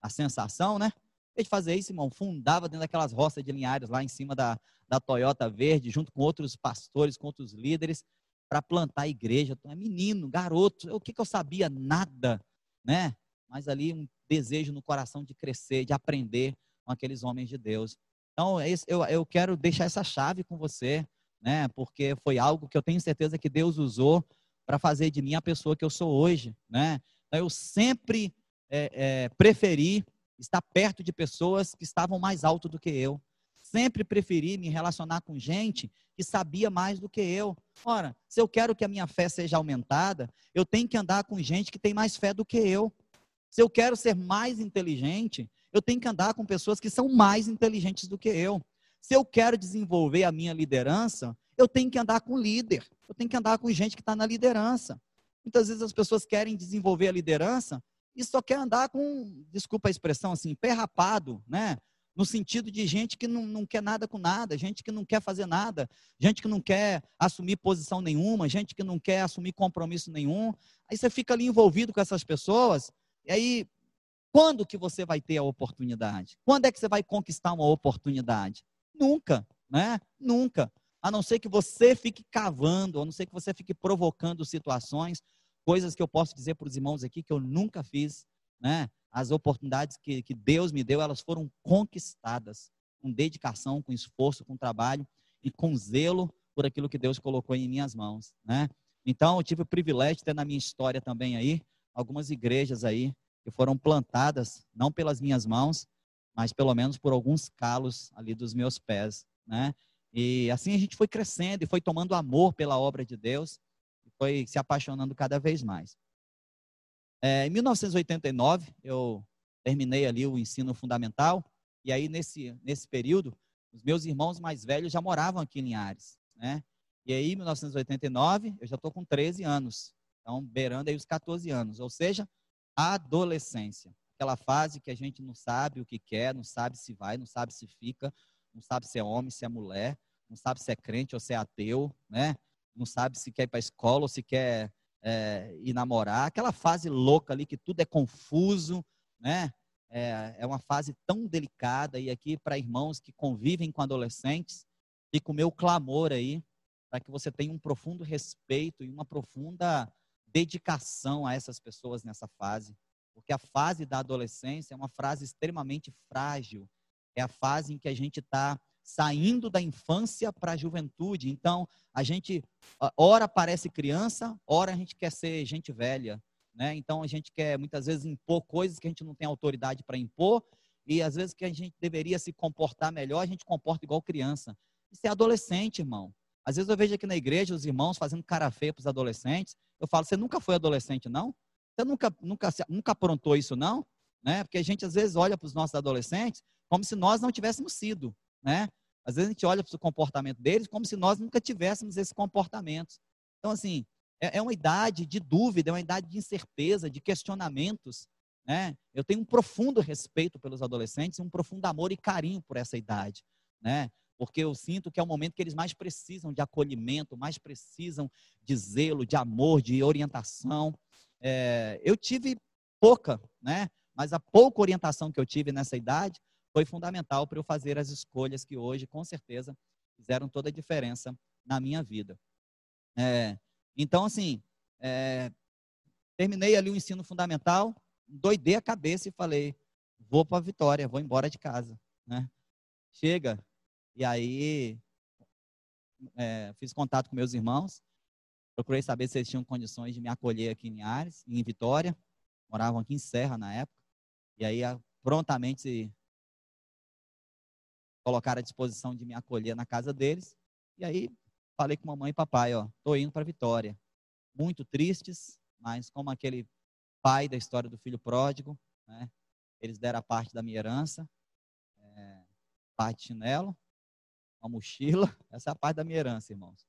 a sensação, né? Em vez de fazer isso, irmão, fundava dentro daquelas roças de linhares lá em cima da, da Toyota Verde, junto com outros pastores, com outros líderes, para plantar a igreja. É menino, garoto, o que, que eu sabia? Nada, né? Mas ali um desejo no coração de crescer, de aprender com aqueles homens de Deus. Então, eu, eu quero deixar essa chave com você, né? Porque foi algo que eu tenho certeza que Deus usou para fazer de mim a pessoa que eu sou hoje, né? Então, eu sempre é, é, preferi estar perto de pessoas que estavam mais alto do que eu. Sempre preferi me relacionar com gente que sabia mais do que eu. Ora, se eu quero que a minha fé seja aumentada, eu tenho que andar com gente que tem mais fé do que eu. Se eu quero ser mais inteligente, eu tenho que andar com pessoas que são mais inteligentes do que eu. Se eu quero desenvolver a minha liderança, eu tenho que andar com líder. Eu tenho que andar com gente que está na liderança. Muitas vezes as pessoas querem desenvolver a liderança e só quer andar com, desculpa a expressão assim, pé rapado, né? No sentido de gente que não, não quer nada com nada, gente que não quer fazer nada, gente que não quer assumir posição nenhuma, gente que não quer assumir compromisso nenhum. Aí você fica ali envolvido com essas pessoas, e aí, quando que você vai ter a oportunidade? Quando é que você vai conquistar uma oportunidade? Nunca, né? Nunca. A não ser que você fique cavando, a não ser que você fique provocando situações, coisas que eu posso dizer para os irmãos aqui que eu nunca fiz, né? As oportunidades que, que Deus me deu, elas foram conquistadas com dedicação, com esforço, com trabalho e com zelo por aquilo que Deus colocou em minhas mãos, né? Então, eu tive o privilégio de ter na minha história também aí algumas igrejas aí que foram plantadas não pelas minhas mãos, mas pelo menos por alguns calos ali dos meus pés, né? E assim a gente foi crescendo e foi tomando amor pela obra de Deus e foi se apaixonando cada vez mais. É, em 1989 eu terminei ali o ensino fundamental e aí nesse nesse período os meus irmãos mais velhos já moravam aqui em Linhares, né? E aí em 1989 eu já estou com 13 anos, então beirando aí os 14 anos, ou seja, adolescência aquela fase que a gente não sabe o que quer, não sabe se vai, não sabe se fica, não sabe se é homem, se é mulher, não sabe se é crente ou se é ateu, né? Não sabe se quer ir para a escola ou se quer é, ir namorar. Aquela fase louca ali que tudo é confuso, né? É, é uma fase tão delicada e aqui para irmãos que convivem com adolescentes, fica o meu clamor aí para que você tenha um profundo respeito e uma profunda dedicação a essas pessoas nessa fase porque a fase da adolescência é uma fase extremamente frágil. É a fase em que a gente está saindo da infância para a juventude. Então, a gente, ora parece criança, ora a gente quer ser gente velha. Né? Então, a gente quer muitas vezes impor coisas que a gente não tem autoridade para impor, e às vezes que a gente deveria se comportar melhor, a gente comporta igual criança. Isso é adolescente, irmão. Às vezes eu vejo aqui na igreja os irmãos fazendo cara feia para os adolescentes. Eu falo, você nunca foi adolescente, não? Você nunca, nunca, nunca aprontou isso, não? Né? Porque a gente às vezes olha para os nossos adolescentes como se nós não tivéssemos sido, né? Às vezes a gente olha para o comportamento deles como se nós nunca tivéssemos esse comportamento. Então, assim, é, é uma idade de dúvida, é uma idade de incerteza, de questionamentos, né? Eu tenho um profundo respeito pelos adolescentes, um profundo amor e carinho por essa idade, né? Porque eu sinto que é o momento que eles mais precisam de acolhimento, mais precisam de zelo, de amor, de orientação. É, eu tive pouca, né? Mas a pouca orientação que eu tive nessa idade foi fundamental para eu fazer as escolhas que hoje, com certeza, fizeram toda a diferença na minha vida. É, então, assim, é, terminei ali o ensino fundamental, doidei a cabeça e falei, vou para a Vitória, vou embora de casa, né? Chega, e aí é, fiz contato com meus irmãos, procurei saber se eles tinham condições de me acolher aqui em Ares, em Vitória, moravam aqui em Serra na época, e aí prontamente colocaram à disposição de me acolher na casa deles, e aí falei com mamãe e papai, ó, tô indo para Vitória. Muito tristes, mas como aquele pai da história do filho pródigo, né? Eles deram a parte da minha herança, é, parte de chinelo, uma mochila, essa é a parte da minha herança, irmãos.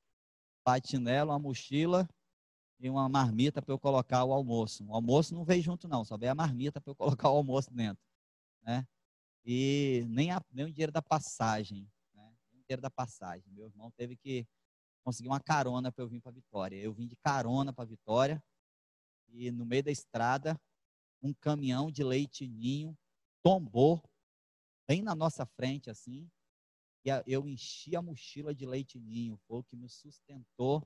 Chinelo, uma mochila e uma marmita para eu colocar o almoço. O almoço não veio junto não, só veio a marmita para eu colocar o almoço dentro, né? E nem, a, nem o dinheiro da passagem, né? Nem o dinheiro da passagem. Meu irmão teve que conseguir uma carona para eu vir para Vitória. Eu vim de carona para Vitória e no meio da estrada um caminhão de leite ninho tombou bem na nossa frente assim. E eu enchi a mochila de leite ninho, foi o que me sustentou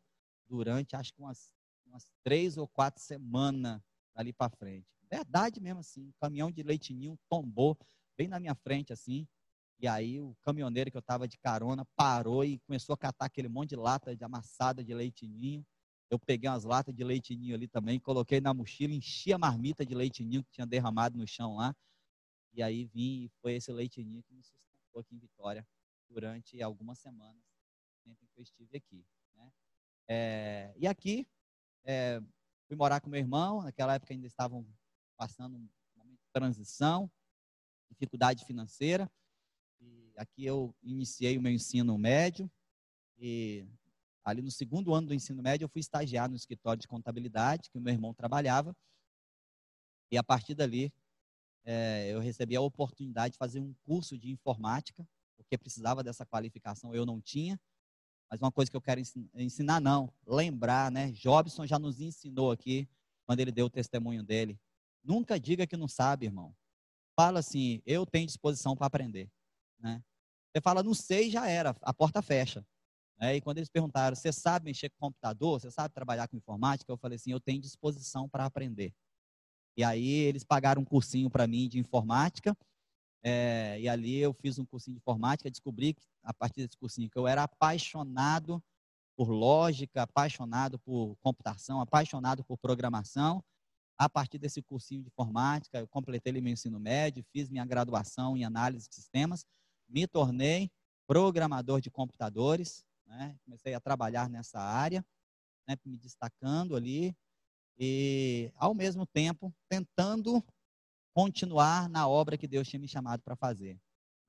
durante acho que umas, umas três ou quatro semanas ali para frente. Verdade mesmo assim, um caminhão de leite ninho tombou bem na minha frente assim. E aí o caminhoneiro que eu estava de carona parou e começou a catar aquele monte de lata de amassada de leite ninho. Eu peguei umas latas de leite ninho ali também, coloquei na mochila, enchi a marmita de leite ninho que tinha derramado no chão lá. E aí vim e foi esse leite ninho que me sustentou aqui em Vitória durante algumas semanas, tempo que eu estive aqui. Né? É, e aqui, é, fui morar com meu irmão, naquela época ainda estavam passando um momento de transição, dificuldade financeira. E aqui eu iniciei o meu ensino médio e ali no segundo ano do ensino médio eu fui estagiar no escritório de contabilidade que o meu irmão trabalhava. E a partir dali é, eu recebi a oportunidade de fazer um curso de informática, porque precisava dessa qualificação, eu não tinha. Mas uma coisa que eu quero ensinar, não, lembrar, né? Jobson já nos ensinou aqui, quando ele deu o testemunho dele. Nunca diga que não sabe, irmão. Fala assim, eu tenho disposição para aprender. Né? Você fala, não sei, já era, a porta fecha. Né? E quando eles perguntaram, você sabe mexer com computador? Você sabe trabalhar com informática? Eu falei assim, eu tenho disposição para aprender. E aí eles pagaram um cursinho para mim de informática. É, e ali eu fiz um cursinho de informática, descobri que, a partir desse cursinho que eu era apaixonado por lógica, apaixonado por computação, apaixonado por programação. A partir desse cursinho de informática, eu completei meu ensino médio, fiz minha graduação em análise de sistemas me tornei programador de computadores, né? comecei a trabalhar nessa área, né? me destacando ali e, ao mesmo tempo, tentando continuar na obra que Deus tinha me chamado para fazer.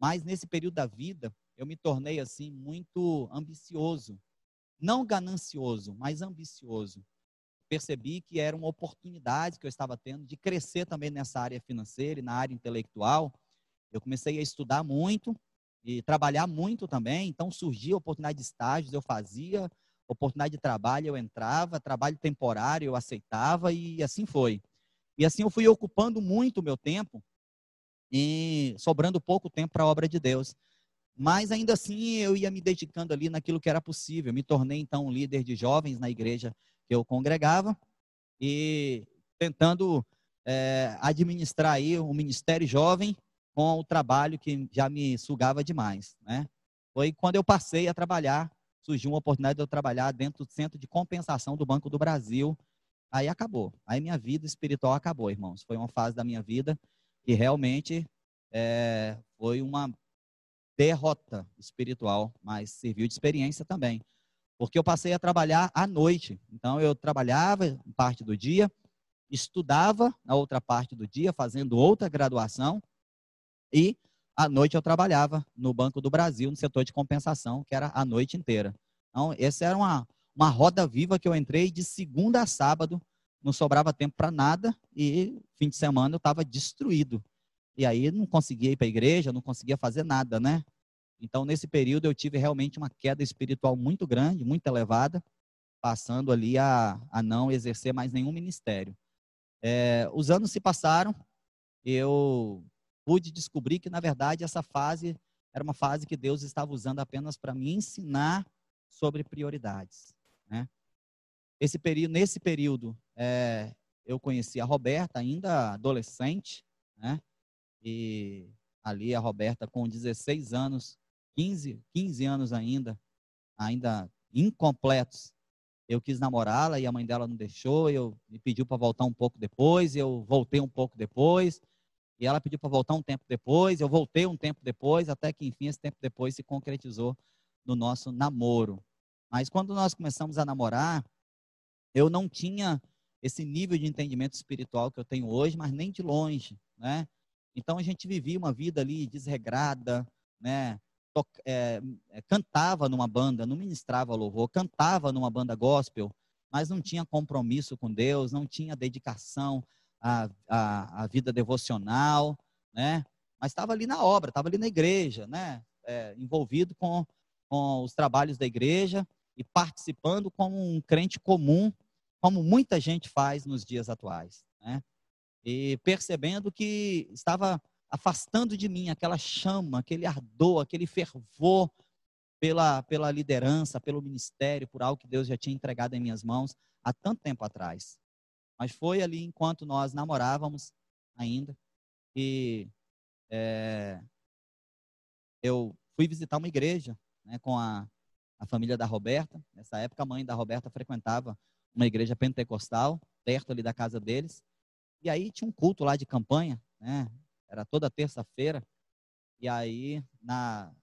Mas nesse período da vida, eu me tornei assim muito ambicioso, não ganancioso, mas ambicioso. Percebi que era uma oportunidade que eu estava tendo de crescer também nessa área financeira e na área intelectual. Eu comecei a estudar muito, e trabalhar muito também. Então surgia oportunidade de estágios, eu fazia, oportunidade de trabalho, eu entrava, trabalho temporário, eu aceitava e assim foi. E assim eu fui ocupando muito o meu tempo e sobrando pouco tempo para a obra de Deus. Mas ainda assim eu ia me dedicando ali naquilo que era possível. Me tornei então um líder de jovens na igreja que eu congregava e tentando é, administrar aí o ministério jovem com o trabalho que já me sugava demais, né? Foi quando eu passei a trabalhar, surgiu uma oportunidade de eu trabalhar dentro do Centro de Compensação do Banco do Brasil. Aí acabou. Aí minha vida espiritual acabou, irmãos. Foi uma fase da minha vida que realmente é, foi uma derrota espiritual, mas serviu de experiência também. Porque eu passei a trabalhar à noite. Então eu trabalhava parte do dia, estudava na outra parte do dia, fazendo outra graduação, e à noite eu trabalhava no Banco do Brasil, no setor de compensação, que era a noite inteira. Então, essa era uma, uma roda viva que eu entrei de segunda a sábado, não sobrava tempo para nada e fim de semana eu estava destruído. E aí não conseguia ir para a igreja, não conseguia fazer nada, né? Então, nesse período, eu tive realmente uma queda espiritual muito grande, muito elevada, passando ali a, a não exercer mais nenhum ministério. É, os anos se passaram, eu pude descobrir que, na verdade, essa fase era uma fase que Deus estava usando apenas para me ensinar sobre prioridades. Né? Esse período, nesse período, é, eu conheci a Roberta, ainda adolescente, né? e ali a Roberta com 16 anos, 15, 15 anos ainda, ainda incompletos. Eu quis namorá-la e a mãe dela não deixou, eu me pediu para voltar um pouco depois, eu voltei um pouco depois, e ela pediu para voltar um tempo depois, eu voltei um tempo depois, até que enfim esse tempo depois se concretizou no nosso namoro. Mas quando nós começamos a namorar, eu não tinha esse nível de entendimento espiritual que eu tenho hoje, mas nem de longe, né? Então a gente vivia uma vida ali desregrada, né? É, é, cantava numa banda, não ministrava louvor, cantava numa banda gospel, mas não tinha compromisso com Deus, não tinha dedicação à, à, à vida devocional, né? Mas estava ali na obra, estava ali na igreja, né? É, envolvido com, com os trabalhos da igreja e participando como um crente comum, como muita gente faz nos dias atuais, né? e percebendo que estava afastando de mim aquela chama, aquele ardor, aquele fervor pela, pela liderança, pelo ministério, por algo que Deus já tinha entregado em minhas mãos há tanto tempo atrás. Mas foi ali enquanto nós namorávamos ainda que é, eu fui visitar uma igreja né, com a, a família da Roberta. Nessa época, a mãe da Roberta frequentava uma igreja pentecostal, perto ali da casa deles. E aí tinha um culto lá de campanha, né? Era toda terça-feira. E aí, na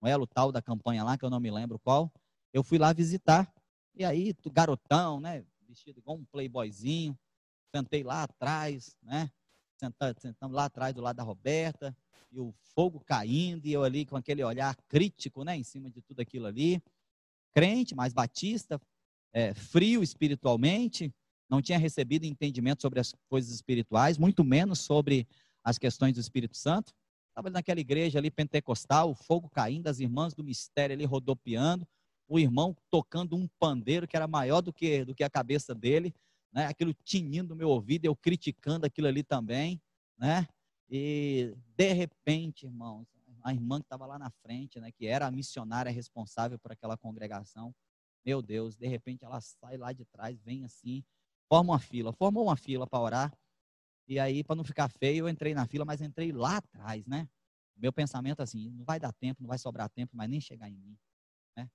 no elo tal da campanha lá, que eu não me lembro qual, eu fui lá visitar. E aí, garotão, né? Vestido igual um playboyzinho. Sentei lá atrás, né? Sentamos lá atrás do lado da Roberta. E o fogo caindo, e eu ali com aquele olhar crítico, né? Em cima de tudo aquilo ali. Crente, mas batista, é, frio espiritualmente, não tinha recebido entendimento sobre as coisas espirituais, muito menos sobre as questões do Espírito Santo. Estava naquela igreja ali pentecostal, o fogo caindo, as irmãs do mistério ali rodopiando, o irmão tocando um pandeiro que era maior do que, do que a cabeça dele, né? aquilo tinindo no meu ouvido, eu criticando aquilo ali também, né? E de repente, irmãos, a irmã que estava lá na frente, né, que era a missionária responsável por aquela congregação, meu Deus, de repente ela sai lá de trás, vem assim, forma uma fila. Formou uma fila para orar. E aí, para não ficar feio, eu entrei na fila, mas entrei lá atrás, né? Meu pensamento assim, não vai dar tempo, não vai sobrar tempo, mas nem chegar em mim. Né?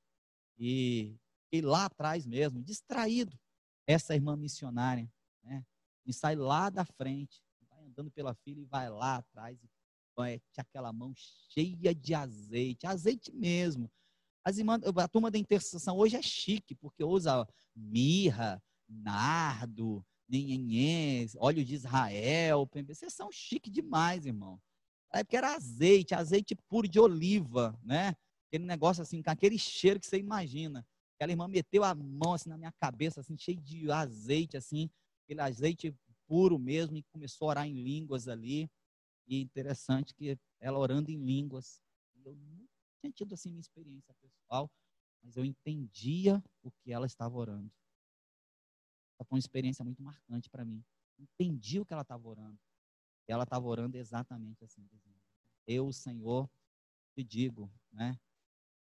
E, e lá atrás mesmo, distraído, essa irmã missionária, né? E sai lá da frente, vai andando pela fila e vai lá atrás e vai aquela mão cheia de azeite, azeite mesmo. As irmãs, a turma da intercessão hoje é chique, porque usa mirra, nardo, nhenhenhê, óleo de Israel, vocês são chique demais, irmão. É porque era azeite, azeite puro de oliva, né? Aquele negócio assim, com aquele cheiro que você imagina. Aquela irmã meteu a mão assim na minha cabeça, assim, cheio de azeite, assim, aquele azeite puro mesmo, e começou a orar em línguas ali. E interessante que ela orando em línguas. Eu não tinha tido assim minha experiência pessoal, mas eu entendia o que ela estava orando. Foi uma experiência muito marcante para mim. Entendi o que ela estava orando. E ela estava orando exatamente assim, eu, Senhor, te digo, né?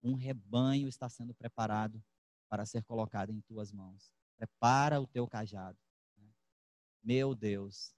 Um rebanho está sendo preparado para ser colocado em tuas mãos. Prepara o teu cajado. Meu Deus.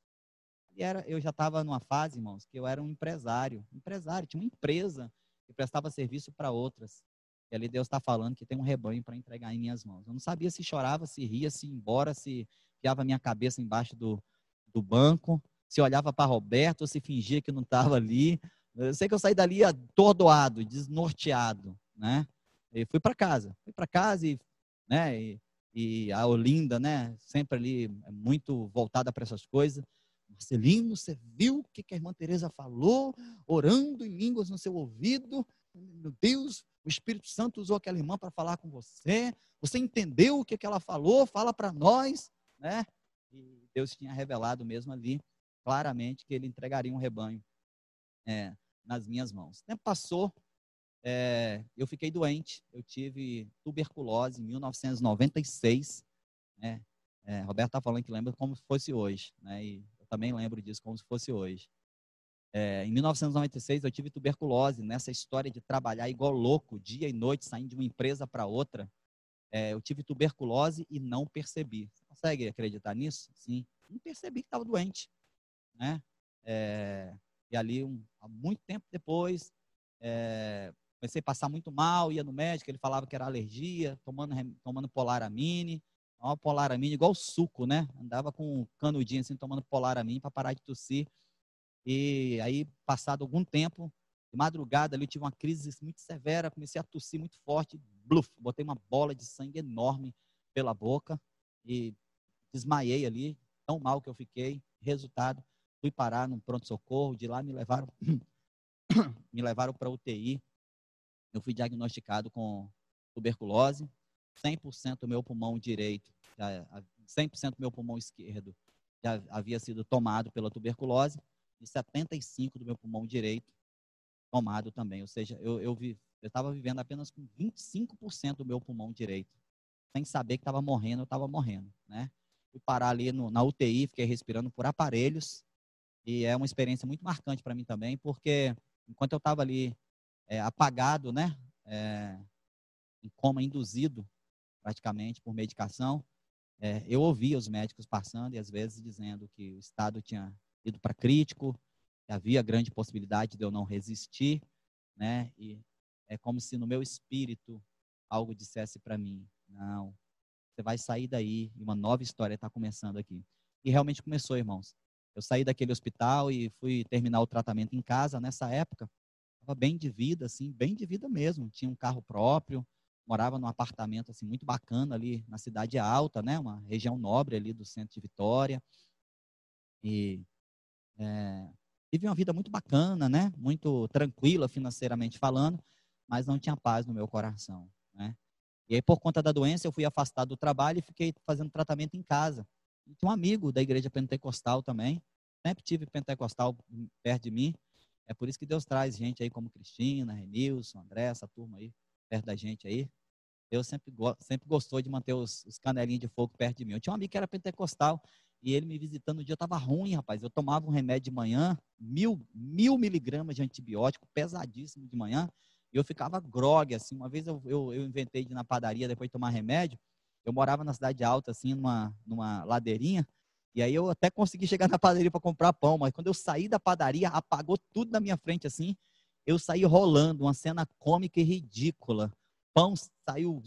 E era, eu já estava numa fase, irmãos, que eu era um empresário. Empresário, tinha uma empresa que prestava serviço para outras. E ali Deus está falando que tem um rebanho para entregar em minhas mãos. Eu não sabia se chorava, se ria, se ia embora, se piava minha cabeça embaixo do, do banco, se olhava para Roberto ou se fingia que não estava ali. Eu sei que eu saí dali atordoado, desnorteado, né? E fui para casa. Fui para casa e, né, e, e, a Olinda, né, sempre ali muito voltada para essas coisas. Marcelino, você viu o que a irmã Teresa falou? Orando em línguas no seu ouvido. Meu Deus, o Espírito Santo usou aquela irmã para falar com você. Você entendeu o que, que ela falou? Fala para nós, né? E Deus tinha revelado mesmo ali, claramente, que ele entregaria um rebanho é, nas minhas mãos. O tempo passou, é, eu fiquei doente. Eu tive tuberculose em 1996. Né? É, Roberto está falando que lembra como se fosse hoje, né? E eu também lembro disso como se fosse hoje. É, em 1996 eu tive tuberculose. Nessa história de trabalhar igual louco, dia e noite, saindo de uma empresa para outra, é, eu tive tuberculose e não percebi. Você consegue acreditar nisso? Sim. Não percebi que estava doente, né? É, e ali, um, há muito tempo depois, é, comecei a passar muito mal, ia no médico, ele falava que era alergia, tomando, tomando polaramine, uma polaramine igual suco, né? Andava com um canudinho assim, tomando polaramine para parar de tossir. E aí, passado algum tempo, de madrugada ali, eu tive uma crise muito severa, comecei a tossir muito forte, bluf, botei uma bola de sangue enorme pela boca e desmaiei ali, tão mal que eu fiquei. Resultado, fui parar num pronto-socorro, de lá me levaram me levaram para UTI. Eu fui diagnosticado com tuberculose, 100% do meu pulmão direito, 100% do meu pulmão esquerdo já havia sido tomado pela tuberculose e 75% do meu pulmão direito tomado também. Ou seja, eu, eu estava vivendo apenas com 25% do meu pulmão direito, sem saber que estava morrendo, eu estava morrendo, né? Fui parar ali no, na UTI, fiquei respirando por aparelhos, e é uma experiência muito marcante para mim também, porque enquanto eu estava ali é, apagado, né, é, em coma induzido, praticamente, por medicação, é, eu ouvia os médicos passando e às vezes dizendo que o estado tinha ido para crítico, que havia grande possibilidade de eu não resistir, né? E é como se no meu espírito algo dissesse para mim: não, você vai sair daí e uma nova história está começando aqui. E realmente começou, irmãos. Eu saí daquele hospital e fui terminar o tratamento em casa. Nessa época, estava bem de vida, assim, bem de vida mesmo. Tinha um carro próprio, morava num apartamento assim muito bacana ali na cidade alta, né? Uma região nobre ali do centro de Vitória. E é, uma vida muito bacana, né? Muito tranquila financeiramente falando, mas não tinha paz no meu coração, né? E aí, por conta da doença, eu fui afastado do trabalho e fiquei fazendo tratamento em casa. Tinha um amigo da igreja pentecostal também. Sempre tive pentecostal perto de mim. É por isso que Deus traz gente aí como Cristina, Renilson, André, essa turma aí, perto da gente aí. Deus sempre, sempre gostou de manter os, os canelinhos de fogo perto de mim. Eu tinha um amigo que era pentecostal e ele me visitando um dia, estava ruim, rapaz. Eu tomava um remédio de manhã, mil, mil miligramas de antibiótico, pesadíssimo de manhã, e eu ficava grogue, assim. Uma vez eu, eu, eu, inventei de ir na padaria depois de tomar remédio. Eu morava na cidade alta, assim, numa, numa ladeirinha, e aí eu até consegui chegar na padaria para comprar pão, mas quando eu saí da padaria, apagou tudo na minha frente, assim. Eu saí rolando, uma cena cômica e ridícula. Pão saiu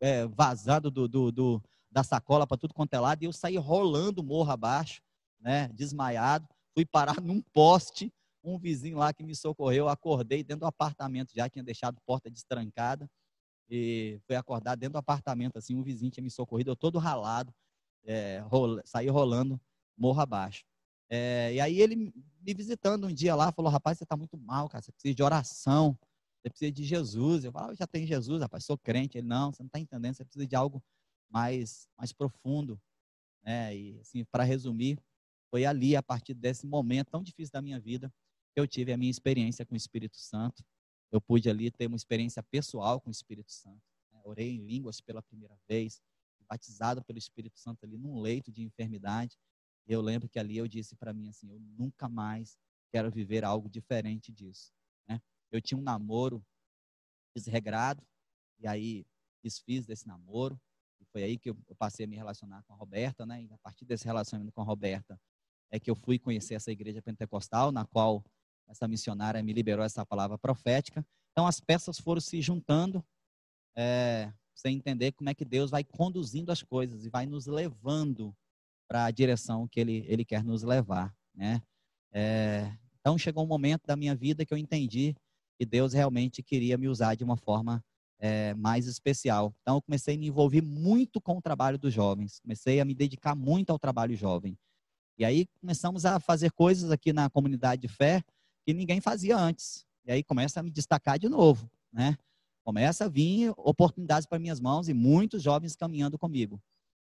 é, vazado do, do, do da sacola para tudo quanto é lado, e eu saí rolando morro abaixo, né, desmaiado, fui parar num poste, um vizinho lá que me socorreu, acordei dentro do apartamento, já tinha deixado porta destrancada, e fui acordar dentro do apartamento, assim, um vizinho tinha me socorrido, eu todo ralado, é, rola, saí rolando morro abaixo. É, e aí ele me visitando um dia lá, falou, rapaz, você está muito mal, cara, você precisa de oração, você precisa de Jesus. Eu falei, ah, já tem Jesus, rapaz, sou crente. Ele, não, você não está entendendo, você precisa de algo mais, mais profundo. Né? E, assim, para resumir, foi ali, a partir desse momento tão difícil da minha vida, que eu tive a minha experiência com o Espírito Santo. Eu pude ali ter uma experiência pessoal com o Espírito Santo. Né? Orei em línguas pela primeira vez, batizado pelo Espírito Santo ali num leito de enfermidade. Eu lembro que ali eu disse para mim assim, eu nunca mais quero viver algo diferente disso. Né? Eu tinha um namoro desregrado, e aí desfiz desse namoro, foi aí que eu passei a me relacionar com a Roberta, né? E a partir desse relacionamento com a Roberta é que eu fui conhecer essa igreja pentecostal, na qual essa missionária me liberou essa palavra profética. Então as peças foram se juntando, é, sem entender como é que Deus vai conduzindo as coisas e vai nos levando para a direção que Ele, Ele quer nos levar, né? É, então chegou um momento da minha vida que eu entendi que Deus realmente queria me usar de uma forma é, mais especial. Então, eu comecei a me envolver muito com o trabalho dos jovens, comecei a me dedicar muito ao trabalho jovem. E aí começamos a fazer coisas aqui na comunidade de fé que ninguém fazia antes. E aí começa a me destacar de novo, né? Começa a vir oportunidades para minhas mãos e muitos jovens caminhando comigo.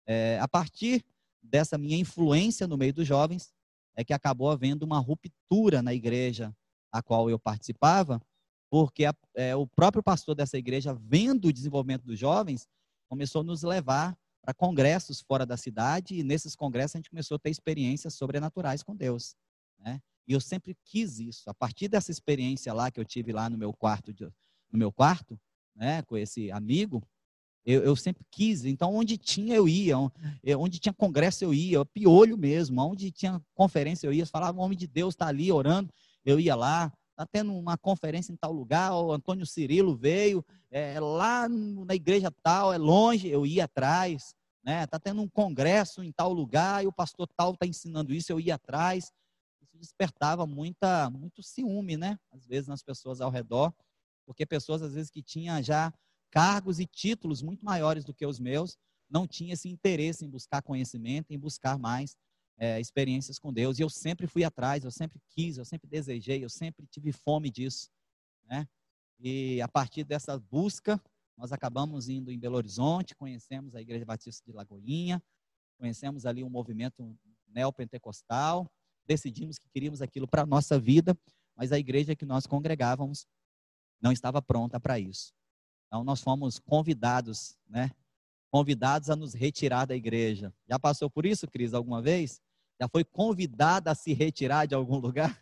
É, a partir dessa minha influência no meio dos jovens, é que acabou havendo uma ruptura na igreja a qual eu participava, porque a, é, o próprio pastor dessa igreja, vendo o desenvolvimento dos jovens, começou a nos levar para congressos fora da cidade, e nesses congressos a gente começou a ter experiências sobrenaturais com Deus. Né? E eu sempre quis isso. A partir dessa experiência lá que eu tive lá no meu quarto, de, no meu quarto, né, com esse amigo, eu, eu, sempre quis. Então, onde tinha, eu ia. Onde tinha congresso, eu ia. Piolho mesmo. Onde tinha conferência, eu ia. Falava, o homem de Deus está ali orando. Eu ia lá. Está tendo uma conferência em tal lugar. O Antônio Cirilo veio. É, lá na igreja tal, é longe. Eu ia atrás. Está né? Tá tendo um congresso em tal lugar. E o pastor tal está ensinando isso. Eu ia atrás. Isso despertava muita, muito ciúme, né? Às vezes, nas pessoas ao redor. Porque pessoas, às vezes, que tinham já cargos e títulos muito maiores do que os meus, não tinha esse interesse em buscar conhecimento, em buscar mais é, experiências com Deus. E eu sempre fui atrás, eu sempre quis, eu sempre desejei, eu sempre tive fome disso. Né? E a partir dessa busca, nós acabamos indo em Belo Horizonte, conhecemos a Igreja Batista de Lagoinha, conhecemos ali um movimento neopentecostal, decidimos que queríamos aquilo para a nossa vida, mas a igreja que nós congregávamos não estava pronta para isso. Então, nós fomos convidados, né? Convidados a nos retirar da igreja. Já passou por isso, Cris, alguma vez? Já foi convidada a se retirar de algum lugar?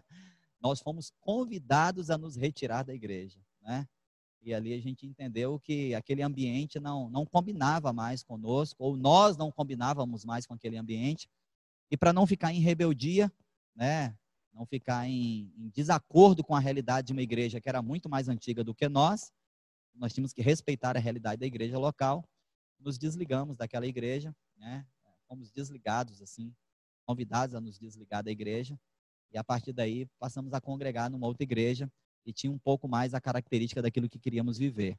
Nós fomos convidados a nos retirar da igreja, né? E ali a gente entendeu que aquele ambiente não, não combinava mais conosco, ou nós não combinávamos mais com aquele ambiente. E para não ficar em rebeldia, né? Não ficar em, em desacordo com a realidade de uma igreja que era muito mais antiga do que nós, nós tínhamos que respeitar a realidade da igreja local. Nos desligamos daquela igreja, né? Fomos desligados assim, convidados a nos desligar da igreja. E a partir daí passamos a congregar numa outra igreja e tinha um pouco mais a característica daquilo que queríamos viver.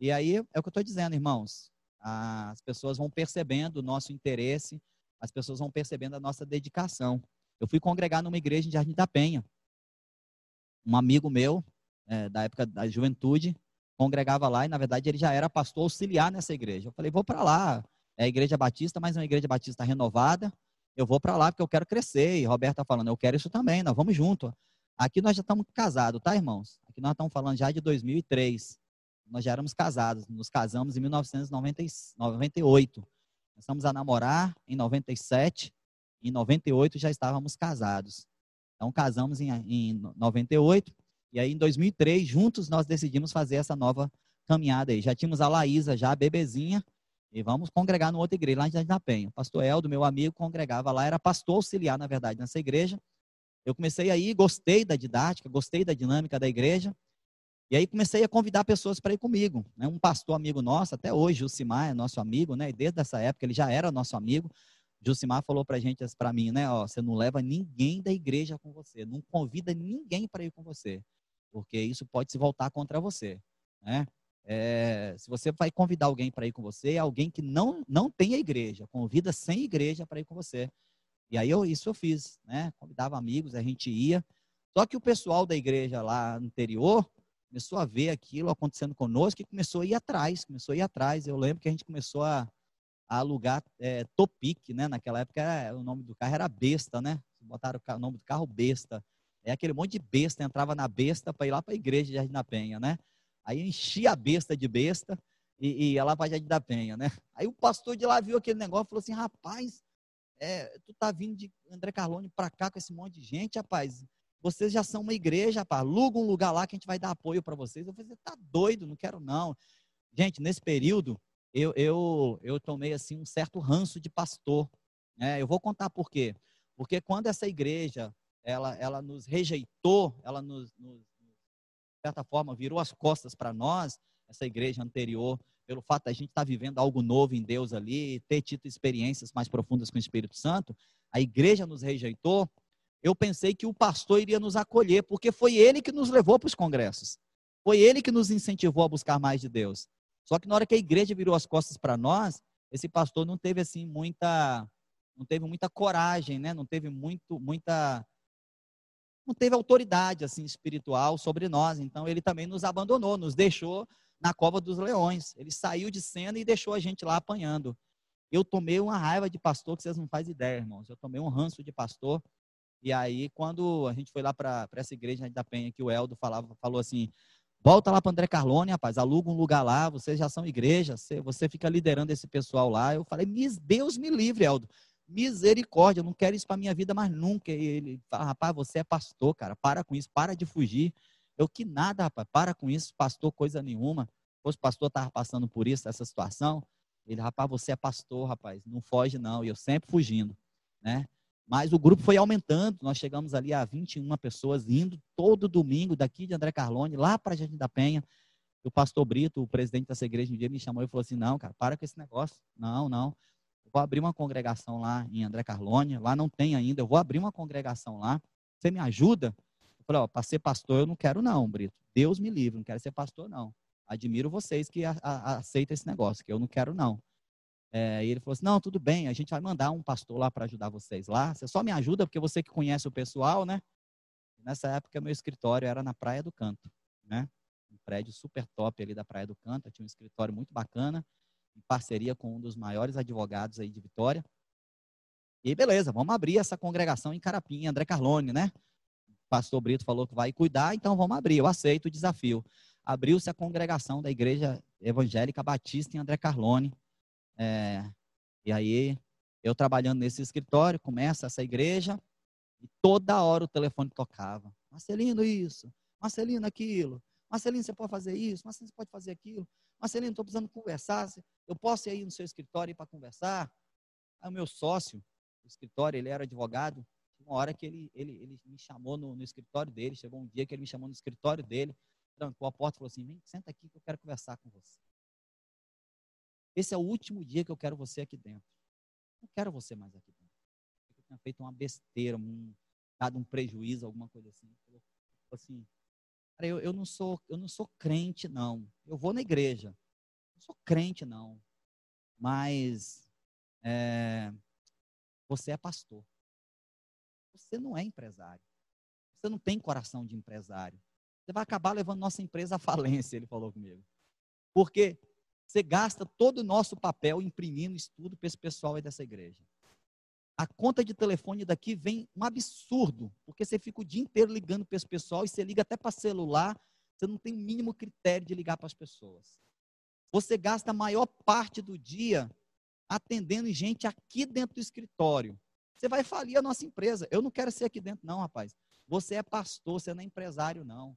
E aí é o que eu estou dizendo, irmãos. As pessoas vão percebendo o nosso interesse, as pessoas vão percebendo a nossa dedicação. Eu fui congregar numa igreja em Jardim da Penha. Um amigo meu, é, da época da juventude, congregava lá e, na verdade, ele já era pastor auxiliar nessa igreja. Eu falei, vou para lá. É a igreja batista, mas é uma igreja batista renovada. Eu vou para lá porque eu quero crescer. E Roberto está falando, eu quero isso também, nós vamos junto. Aqui nós já estamos casados, tá, irmãos? Aqui nós estamos falando já de 2003. Nós já éramos casados, nos casamos em 1998. Começamos a namorar em 97, em 98 já estávamos casados. Então casamos em, em 98 e aí, em 2003, juntos nós decidimos fazer essa nova caminhada aí. Já tínhamos a Laísa, já bebezinha, e vamos congregar no outra igreja, lá em Jardim da Penha. O pastor Eldo, meu amigo, congregava lá, era pastor auxiliar, na verdade, nessa igreja. Eu comecei aí, gostei da didática, gostei da dinâmica da igreja. E aí comecei a convidar pessoas para ir comigo. Né? Um pastor amigo nosso, até hoje, o Simar é nosso amigo, né? E desde essa época ele já era nosso amigo. Jusimar falou para gente, para mim, né? Ó, você não leva ninguém da igreja com você, não convida ninguém para ir com você porque isso pode se voltar contra você, né? É, se você vai convidar alguém para ir com você, é alguém que não, não tem a igreja, convida sem igreja para ir com você. E aí eu, isso eu fiz, né? Convidava amigos, a gente ia. Só que o pessoal da igreja lá anterior começou a ver aquilo acontecendo conosco e começou a ir atrás, começou a ir atrás. Eu lembro que a gente começou a, a alugar é, Topic, né? Naquela época era, o nome do carro era Besta, né? Botaram o nome do carro Besta. É aquele monte de besta, entrava na besta para ir lá para a igreja de Jardim da Penha, né? Aí enchia a besta de besta e, e ia lá para Jardim da Penha, né? Aí o pastor de lá viu aquele negócio e falou assim, rapaz, é, tu tá vindo de André Carlone para cá com esse monte de gente, rapaz. Vocês já são uma igreja, rapaz. Aluga um lugar lá que a gente vai dar apoio para vocês. Eu falei, você tá doido, não quero não. Gente, nesse período, eu, eu, eu tomei assim um certo ranço de pastor. Né? Eu vou contar por quê. Porque quando essa igreja ela, ela nos rejeitou, ela nos, nos de certa forma, virou as costas para nós, essa igreja anterior, pelo fato da gente estar tá vivendo algo novo em Deus ali, ter tido experiências mais profundas com o Espírito Santo, a igreja nos rejeitou, eu pensei que o pastor iria nos acolher, porque foi ele que nos levou para os congressos. Foi ele que nos incentivou a buscar mais de Deus. Só que na hora que a igreja virou as costas para nós, esse pastor não teve assim muita não teve muita coragem, né? Não teve muito muita não teve autoridade assim espiritual sobre nós. Então ele também nos abandonou, nos deixou na cova dos leões. Ele saiu de cena e deixou a gente lá apanhando. Eu tomei uma raiva de pastor que vocês não fazem ideia, irmãos. Eu tomei um ranço de pastor. E aí, quando a gente foi lá para essa igreja da Penha, que o Eldo falava, falou assim: volta lá para André Carlone, rapaz, aluga um lugar lá, vocês já são igreja, você, fica liderando esse pessoal lá. Eu falei: Deus me livre, Eldo. Misericórdia, eu não quero isso para minha vida mais nunca. E ele fala, rapaz, você é pastor, cara, para com isso, para de fugir. Eu que nada, rapaz, para com isso, pastor, coisa nenhuma. O pastor estava passando por isso, essa situação. Ele, rapaz, você é pastor, rapaz, não foge não. E eu sempre fugindo, né? Mas o grupo foi aumentando, nós chegamos ali a 21 pessoas indo todo domingo daqui de André Carlone, lá para Jardim da Penha. O pastor Brito, o presidente dessa igreja, um dia me chamou e falou assim: Não, cara, para com esse negócio. Não, não. Eu vou abrir uma congregação lá em André Carlone, lá não tem ainda, eu vou abrir uma congregação lá. Você me ajuda? Eu falei: Ó, para ser pastor eu não quero, não, Brito. Deus me livre, não quero ser pastor, não. Admiro vocês que a, a, aceitam esse negócio, que eu não quero, não. É, e ele falou assim: não, tudo bem, a gente vai mandar um pastor lá para ajudar vocês lá. Você só me ajuda, porque você que conhece o pessoal, né? Nessa época, meu escritório era na Praia do Canto, né? Um prédio super top ali da Praia do Canto. Eu tinha um escritório muito bacana, em parceria com um dos maiores advogados aí de Vitória. E beleza, vamos abrir essa congregação em Carapinha, André Carlone, né? O pastor Brito falou que vai cuidar, então vamos abrir. Eu aceito o desafio. Abriu-se a congregação da Igreja Evangélica Batista em André Carlone é, e aí, eu trabalhando nesse escritório, começa essa igreja, e toda hora o telefone tocava. Marcelino, isso. Marcelino, aquilo. Marcelino, você pode fazer isso. Marcelino, você pode fazer aquilo. Marcelino, estou precisando conversar. Eu posso ir no seu escritório para conversar? Aí o meu sócio, o escritório, ele era advogado. Uma hora que ele, ele, ele me chamou no, no escritório dele. Chegou um dia que ele me chamou no escritório dele, trancou a porta e falou assim: Vem, senta aqui que eu quero conversar com você. Esse é o último dia que eu quero você aqui dentro. Não quero você mais aqui dentro. Eu tinha feito uma besteira, um, dado um prejuízo, alguma coisa assim. assim, cara, eu, eu, não sou, eu não sou crente, não. Eu vou na igreja. Não sou crente, não. Mas é, você é pastor. Você não é empresário. Você não tem coração de empresário. Você vai acabar levando nossa empresa à falência, ele falou comigo. Porque você gasta todo o nosso papel imprimindo estudo para esse pessoal aí dessa igreja. A conta de telefone daqui vem um absurdo, porque você fica o dia inteiro ligando para esse pessoal e você liga até para celular, você não tem o mínimo critério de ligar para as pessoas. Você gasta a maior parte do dia atendendo gente aqui dentro do escritório. Você vai falir a nossa empresa. Eu não quero ser aqui dentro, não, rapaz. Você é pastor, você não é empresário, não.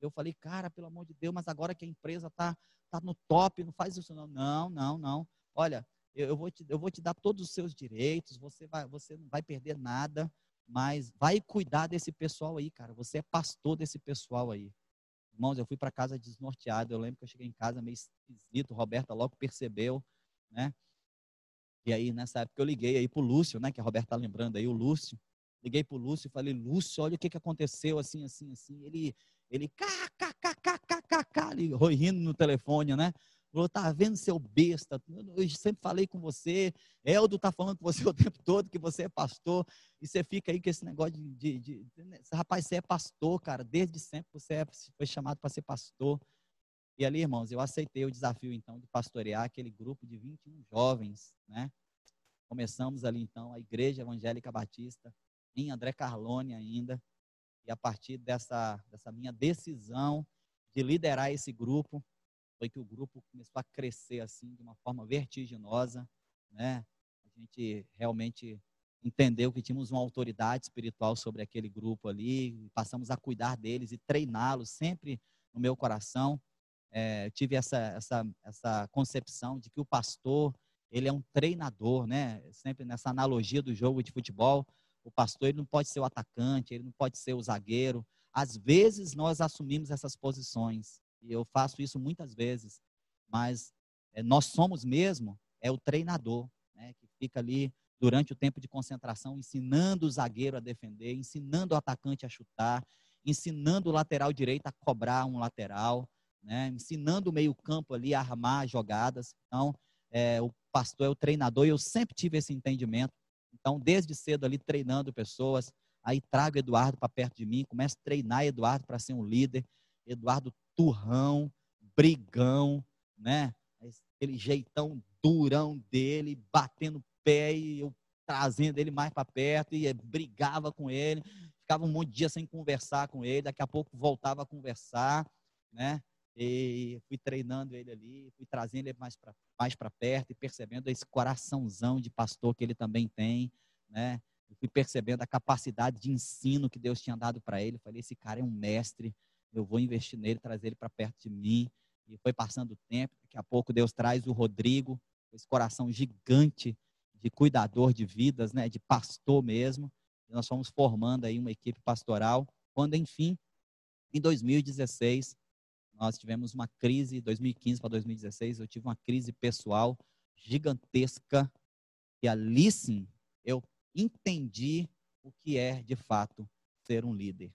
Eu falei, cara, pelo amor de Deus, mas agora que a empresa está tá no top, não faz isso não. Não, não, não. Olha, eu, eu, vou, te, eu vou te dar todos os seus direitos, você, vai, você não vai perder nada, mas vai cuidar desse pessoal aí, cara. Você é pastor desse pessoal aí. Irmãos, eu fui para casa desnorteado. Eu lembro que eu cheguei em casa meio esquisito. Roberta logo percebeu, né? E aí, nessa época, eu liguei aí pro Lúcio, né? Que a Roberta tá lembrando aí, o Lúcio. Liguei pro Lúcio e falei, Lúcio, olha o que, que aconteceu, assim, assim, assim. Ele, ele, kkkkkk, rindo no telefone, né? Falou, tá vendo, seu besta? Eu sempre falei com você, Eldo tá falando com você o tempo todo que você é pastor, e você fica aí com esse negócio de, de, de, de rapaz, você é pastor, cara, desde sempre você é, foi chamado para ser pastor. E ali, irmãos, eu aceitei o desafio, então, de pastorear aquele grupo de 21 jovens, né? Começamos ali, então, a Igreja Evangélica Batista, em André Carlone ainda, e a partir dessa, dessa minha decisão de liderar esse grupo, foi que o grupo começou a crescer assim de uma forma vertiginosa, né? A gente realmente entendeu que tínhamos uma autoridade espiritual sobre aquele grupo ali, passamos a cuidar deles e treiná-los sempre no meu coração. É, tive essa, essa, essa concepção de que o pastor ele é um treinador, né? Sempre nessa analogia do jogo de futebol, o pastor ele não pode ser o atacante, ele não pode ser o zagueiro. Às vezes nós assumimos essas posições, e eu faço isso muitas vezes, mas é, nós somos mesmo é o treinador, né, que fica ali durante o tempo de concentração ensinando o zagueiro a defender, ensinando o atacante a chutar, ensinando o lateral direito a cobrar um lateral, né, ensinando o meio-campo ali a armar jogadas. Então, é, o pastor é o treinador e eu sempre tive esse entendimento então, desde cedo ali treinando pessoas, aí trago Eduardo para perto de mim, começo a treinar Eduardo para ser um líder. Eduardo turrão, brigão, né? Aquele jeitão durão dele, batendo pé e eu trazendo ele mais para perto e brigava com ele. Ficava um monte de dia sem conversar com ele, daqui a pouco voltava a conversar, né? E fui treinando ele ali, fui trazendo ele mais para mais perto e percebendo esse coraçãozão de pastor que ele também tem, né? Fui percebendo a capacidade de ensino que Deus tinha dado para ele. Falei, esse cara é um mestre, eu vou investir nele, trazer ele para perto de mim. E foi passando o tempo, daqui a pouco Deus traz o Rodrigo, esse coração gigante de cuidador de vidas, né, de pastor mesmo. E nós fomos formando aí uma equipe pastoral, quando enfim, em 2016, nós tivemos uma crise, 2015 para 2016, eu tive uma crise pessoal gigantesca, e ali sim eu entendi o que é de fato ser um líder,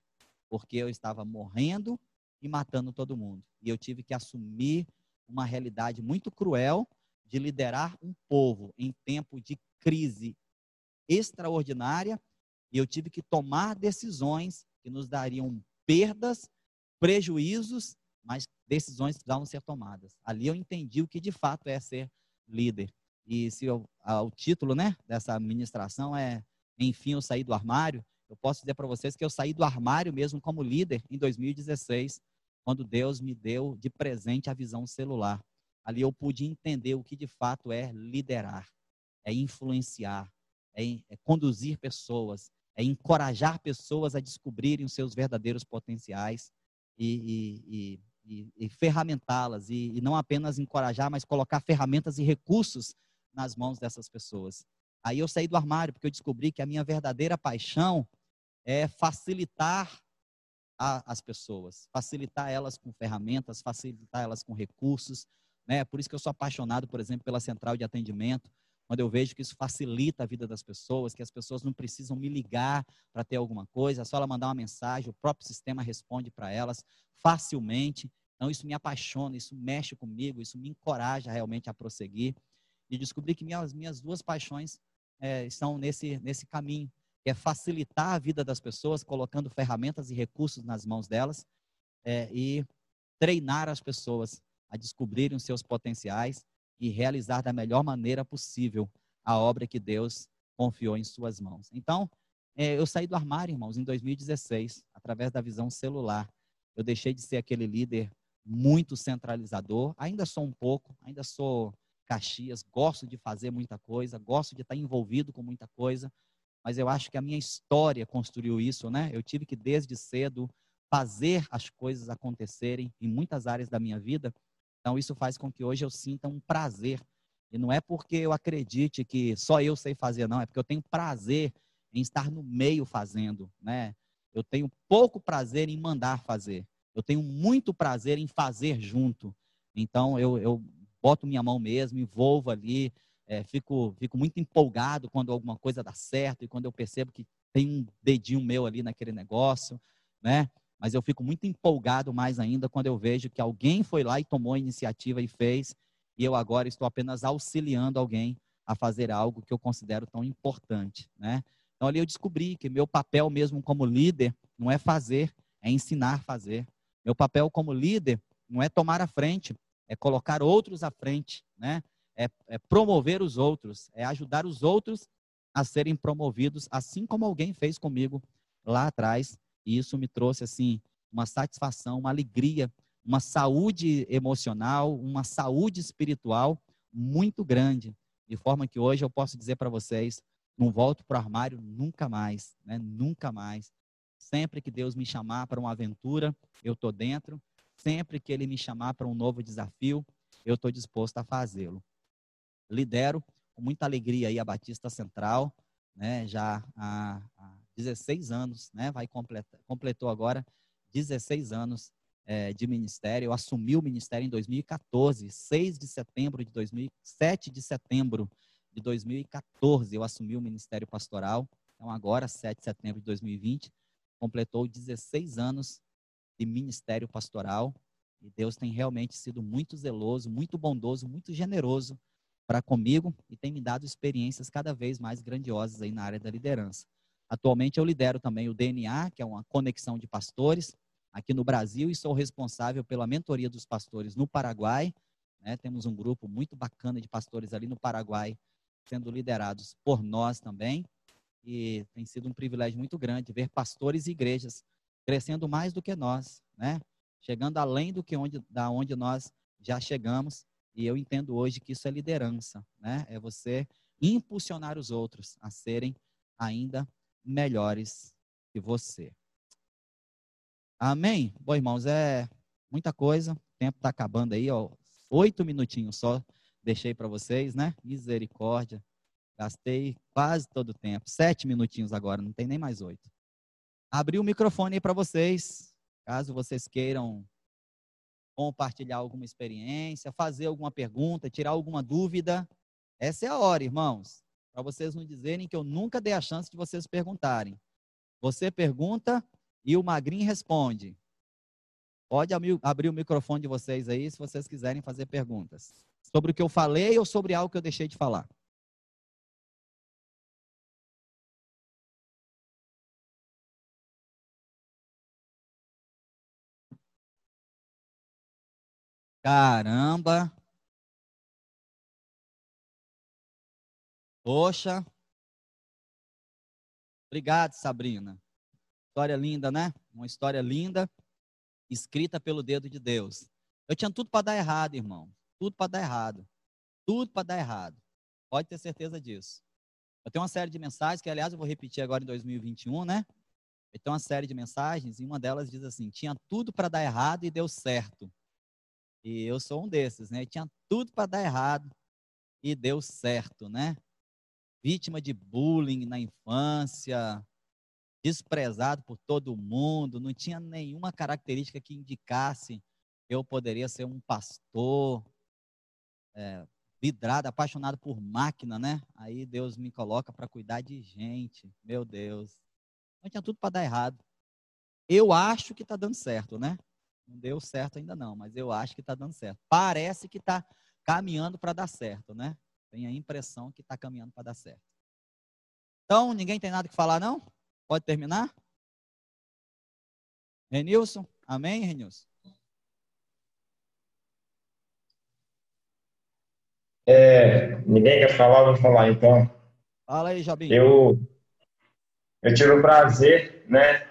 porque eu estava morrendo e matando todo mundo, e eu tive que assumir uma realidade muito cruel de liderar um povo em tempo de crise extraordinária, e eu tive que tomar decisões que nos dariam perdas, prejuízos mas decisões precisavam ser tomadas. Ali eu entendi o que de fato é ser líder. E se eu, a, o título né, dessa ministração é Enfim eu saí do armário, eu posso dizer para vocês que eu saí do armário mesmo como líder em 2016, quando Deus me deu de presente a visão celular. Ali eu pude entender o que de fato é liderar, é influenciar, é, é conduzir pessoas, é encorajar pessoas a descobrirem os seus verdadeiros potenciais e, e, e e, ferramentá-las, e, e não apenas encorajar, mas colocar ferramentas e recursos nas mãos dessas pessoas. Aí eu saí do armário, porque eu descobri que a minha verdadeira paixão é facilitar a, as pessoas, facilitar elas com ferramentas, facilitar elas com recursos. Né? Por isso que eu sou apaixonado, por exemplo, pela central de atendimento, quando eu vejo que isso facilita a vida das pessoas, que as pessoas não precisam me ligar para ter alguma coisa, é só ela mandar uma mensagem, o próprio sistema responde para elas facilmente. Então, isso me apaixona, isso mexe comigo, isso me encoraja realmente a prosseguir. E descobri que minhas, minhas duas paixões é, estão nesse, nesse caminho, que é facilitar a vida das pessoas, colocando ferramentas e recursos nas mãos delas, é, e treinar as pessoas a descobrirem os seus potenciais e realizar da melhor maneira possível a obra que Deus confiou em suas mãos. Então, é, eu saí do armário, irmãos, em 2016, através da visão celular. Eu deixei de ser aquele líder muito centralizador, ainda sou um pouco, ainda sou Caxias, gosto de fazer muita coisa, gosto de estar envolvido com muita coisa, mas eu acho que a minha história construiu isso, né? Eu tive que desde cedo fazer as coisas acontecerem em muitas áreas da minha vida então, isso faz com que hoje eu sinta um prazer. E não é porque eu acredite que só eu sei fazer, não. É porque eu tenho prazer em estar no meio fazendo, né? Eu tenho pouco prazer em mandar fazer. Eu tenho muito prazer em fazer junto. Então, eu, eu boto minha mão mesmo, envolvo ali, é, fico, fico muito empolgado quando alguma coisa dá certo e quando eu percebo que tem um dedinho meu ali naquele negócio, né? mas eu fico muito empolgado mais ainda quando eu vejo que alguém foi lá e tomou a iniciativa e fez, e eu agora estou apenas auxiliando alguém a fazer algo que eu considero tão importante, né? Então ali eu descobri que meu papel mesmo como líder não é fazer, é ensinar a fazer. Meu papel como líder não é tomar a frente, é colocar outros à frente, né? É, é promover os outros, é ajudar os outros a serem promovidos, assim como alguém fez comigo lá atrás e isso me trouxe assim uma satisfação, uma alegria, uma saúde emocional, uma saúde espiritual muito grande, de forma que hoje eu posso dizer para vocês, não volto para o armário nunca mais, né? Nunca mais. Sempre que Deus me chamar para uma aventura, eu estou dentro. Sempre que Ele me chamar para um novo desafio, eu estou disposto a fazê-lo. Lidero com muita alegria aí a Batista Central, né? Já há, há 16 anos, né? Vai completar, completou agora 16 anos é, de ministério. Eu assumi o ministério em 2014, 6 de setembro de 2007 de setembro de 2014 eu assumi o ministério pastoral. Então agora, 7 de setembro de 2020, completou 16 anos de ministério pastoral. E Deus tem realmente sido muito zeloso, muito bondoso, muito generoso para comigo e tem me dado experiências cada vez mais grandiosas aí na área da liderança. Atualmente eu lidero também o DNA, que é uma conexão de pastores aqui no Brasil e sou responsável pela mentoria dos pastores no Paraguai. Né? Temos um grupo muito bacana de pastores ali no Paraguai, sendo liderados por nós também. E tem sido um privilégio muito grande ver pastores e igrejas crescendo mais do que nós, né? chegando além do que onde, da onde nós já chegamos. E eu entendo hoje que isso é liderança, né? É você impulsionar os outros a serem ainda melhores que você. Amém? Bom, irmãos, é muita coisa. O tempo está acabando aí, ó. Oito minutinhos só deixei para vocês, né? Misericórdia. Gastei quase todo o tempo. Sete minutinhos agora, não tem nem mais oito. Abri o microfone para vocês, caso vocês queiram compartilhar alguma experiência, fazer alguma pergunta, tirar alguma dúvida. Essa é a hora, irmãos, para vocês não dizerem que eu nunca dei a chance de vocês perguntarem. Você pergunta e o Magrinho responde. Pode abrir o microfone de vocês aí, se vocês quiserem fazer perguntas. Sobre o que eu falei ou sobre algo que eu deixei de falar. Caramba! Poxa! Obrigado, Sabrina. História linda, né? Uma história linda, escrita pelo dedo de Deus. Eu tinha tudo para dar errado, irmão. Tudo para dar errado. Tudo para dar errado. Pode ter certeza disso. Eu tenho uma série de mensagens, que aliás eu vou repetir agora em 2021, né? Eu tenho uma série de mensagens e uma delas diz assim: tinha tudo para dar errado e deu certo. E eu sou um desses, né? Tinha tudo para dar errado e deu certo, né? Vítima de bullying na infância, desprezado por todo mundo, não tinha nenhuma característica que indicasse eu poderia ser um pastor, é, vidrado, apaixonado por máquina, né? Aí Deus me coloca para cuidar de gente, meu Deus. Não tinha tudo para dar errado. Eu acho que está dando certo, né? Não deu certo ainda não, mas eu acho que está dando certo. Parece que está caminhando para dar certo, né? Tem a impressão que está caminhando para dar certo. Então, ninguém tem nada que falar, não? Pode terminar? Renilson? Amém, Renilson? É, ninguém quer falar, vou falar então. Fala aí, Jabinho. Eu, eu tive o prazer, né?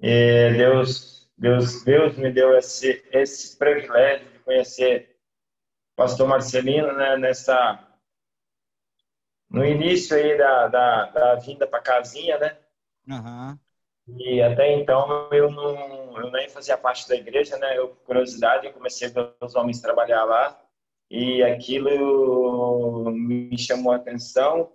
E Deus Deus, Deus me deu esse, esse privilégio de conhecer o pastor Marcelino né, nessa no início aí da, da, da vinda para casinha, né? Uhum. E até então eu não eu nem fazia parte da igreja, né? Eu, por curiosidade, eu comecei a ver os homens trabalhar lá e aquilo me chamou a atenção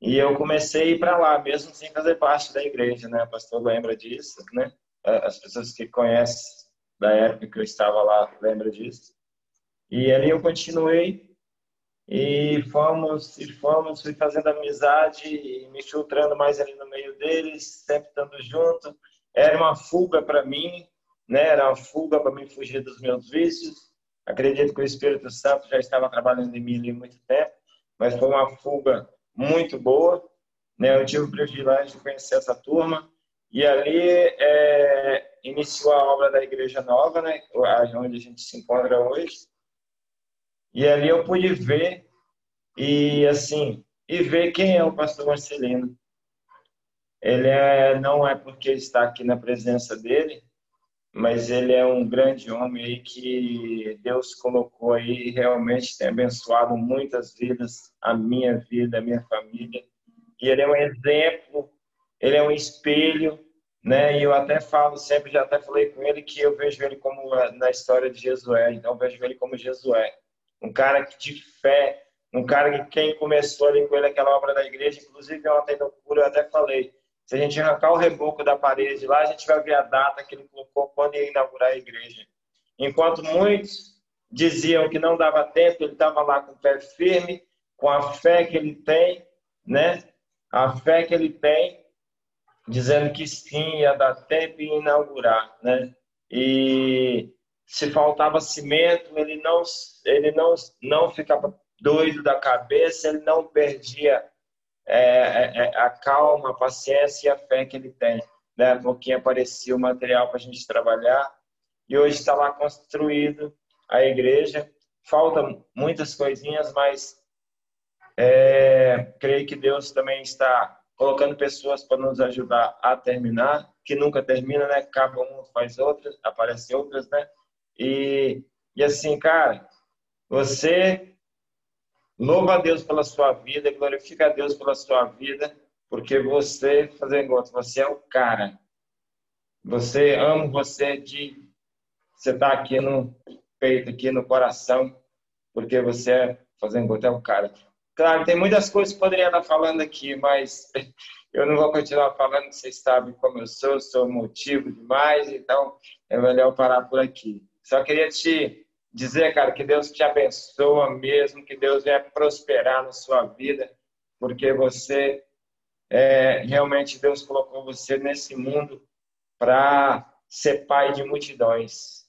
e eu comecei a ir para lá, mesmo sem fazer parte da igreja, né? O pastor lembra disso, né? As pessoas que conhecem da época que eu estava lá lembram disso. E ali eu continuei e fomos, e fomos, fui fazendo amizade e me filtrando mais ali no meio deles, sempre estando junto. Era uma fuga para mim, né? Era uma fuga para me fugir dos meus vícios. Acredito que o Espírito Santo já estava trabalhando em mim ali há muito tempo, mas foi uma fuga muito boa. Né? Eu tive o privilégio de conhecer essa turma e ali é, iniciou a obra da Igreja Nova, né, onde a gente se encontra hoje. E ali eu pude ver e assim e ver quem é o Pastor Marcelino. Ele é, não é porque está aqui na presença dele, mas ele é um grande homem aí que Deus colocou aí realmente tem abençoado muitas vidas, a minha vida, a minha família. E ele é um exemplo ele é um espelho, né? E eu até falo sempre, já até falei com ele que eu vejo ele como eh, na história de Jesué, então eu vejo ele como Jesué, um cara de fé, um cara que quem começou ali com ele aquela obra da igreja, inclusive ontem no cura eu até falei, se a gente arrancar o reboco da parede lá, a gente vai ver a data que ele colocou quando ia inaugurar a igreja. Enquanto muitos diziam que não dava tempo, ele estava lá com o pé firme, com a fé que ele tem, né? A fé que ele tem dizendo que sim, ia dar tempo e inaugurar, né? E se faltava cimento, ele não, ele não, não ficava doido da cabeça, ele não perdia é, é, é a calma, a paciência e a fé que ele tem, né? Porque aparecia o material para a gente trabalhar e hoje está lá construído a igreja. Faltam muitas coisinhas, mas é, creio que Deus também está colocando pessoas para nos ajudar a terminar, que nunca termina, né? Acaba um, faz outras, aparece outras, né? E, e assim, cara, você louva a Deus pela sua vida, glorifica a Deus pela sua vida, porque você, fazendo conta, você é o cara. Você ama você de você tá aqui no peito, aqui no coração, porque você é, fazendo conta, é o cara. Claro, tem muitas coisas que poderia estar falando aqui, mas eu não vou continuar falando, vocês sabem como eu sou, sou motivo demais, então é melhor parar por aqui. Só queria te dizer, cara, que Deus te abençoa mesmo, que Deus venha prosperar na sua vida, porque você, é, realmente, Deus colocou você nesse mundo para ser pai de multidões.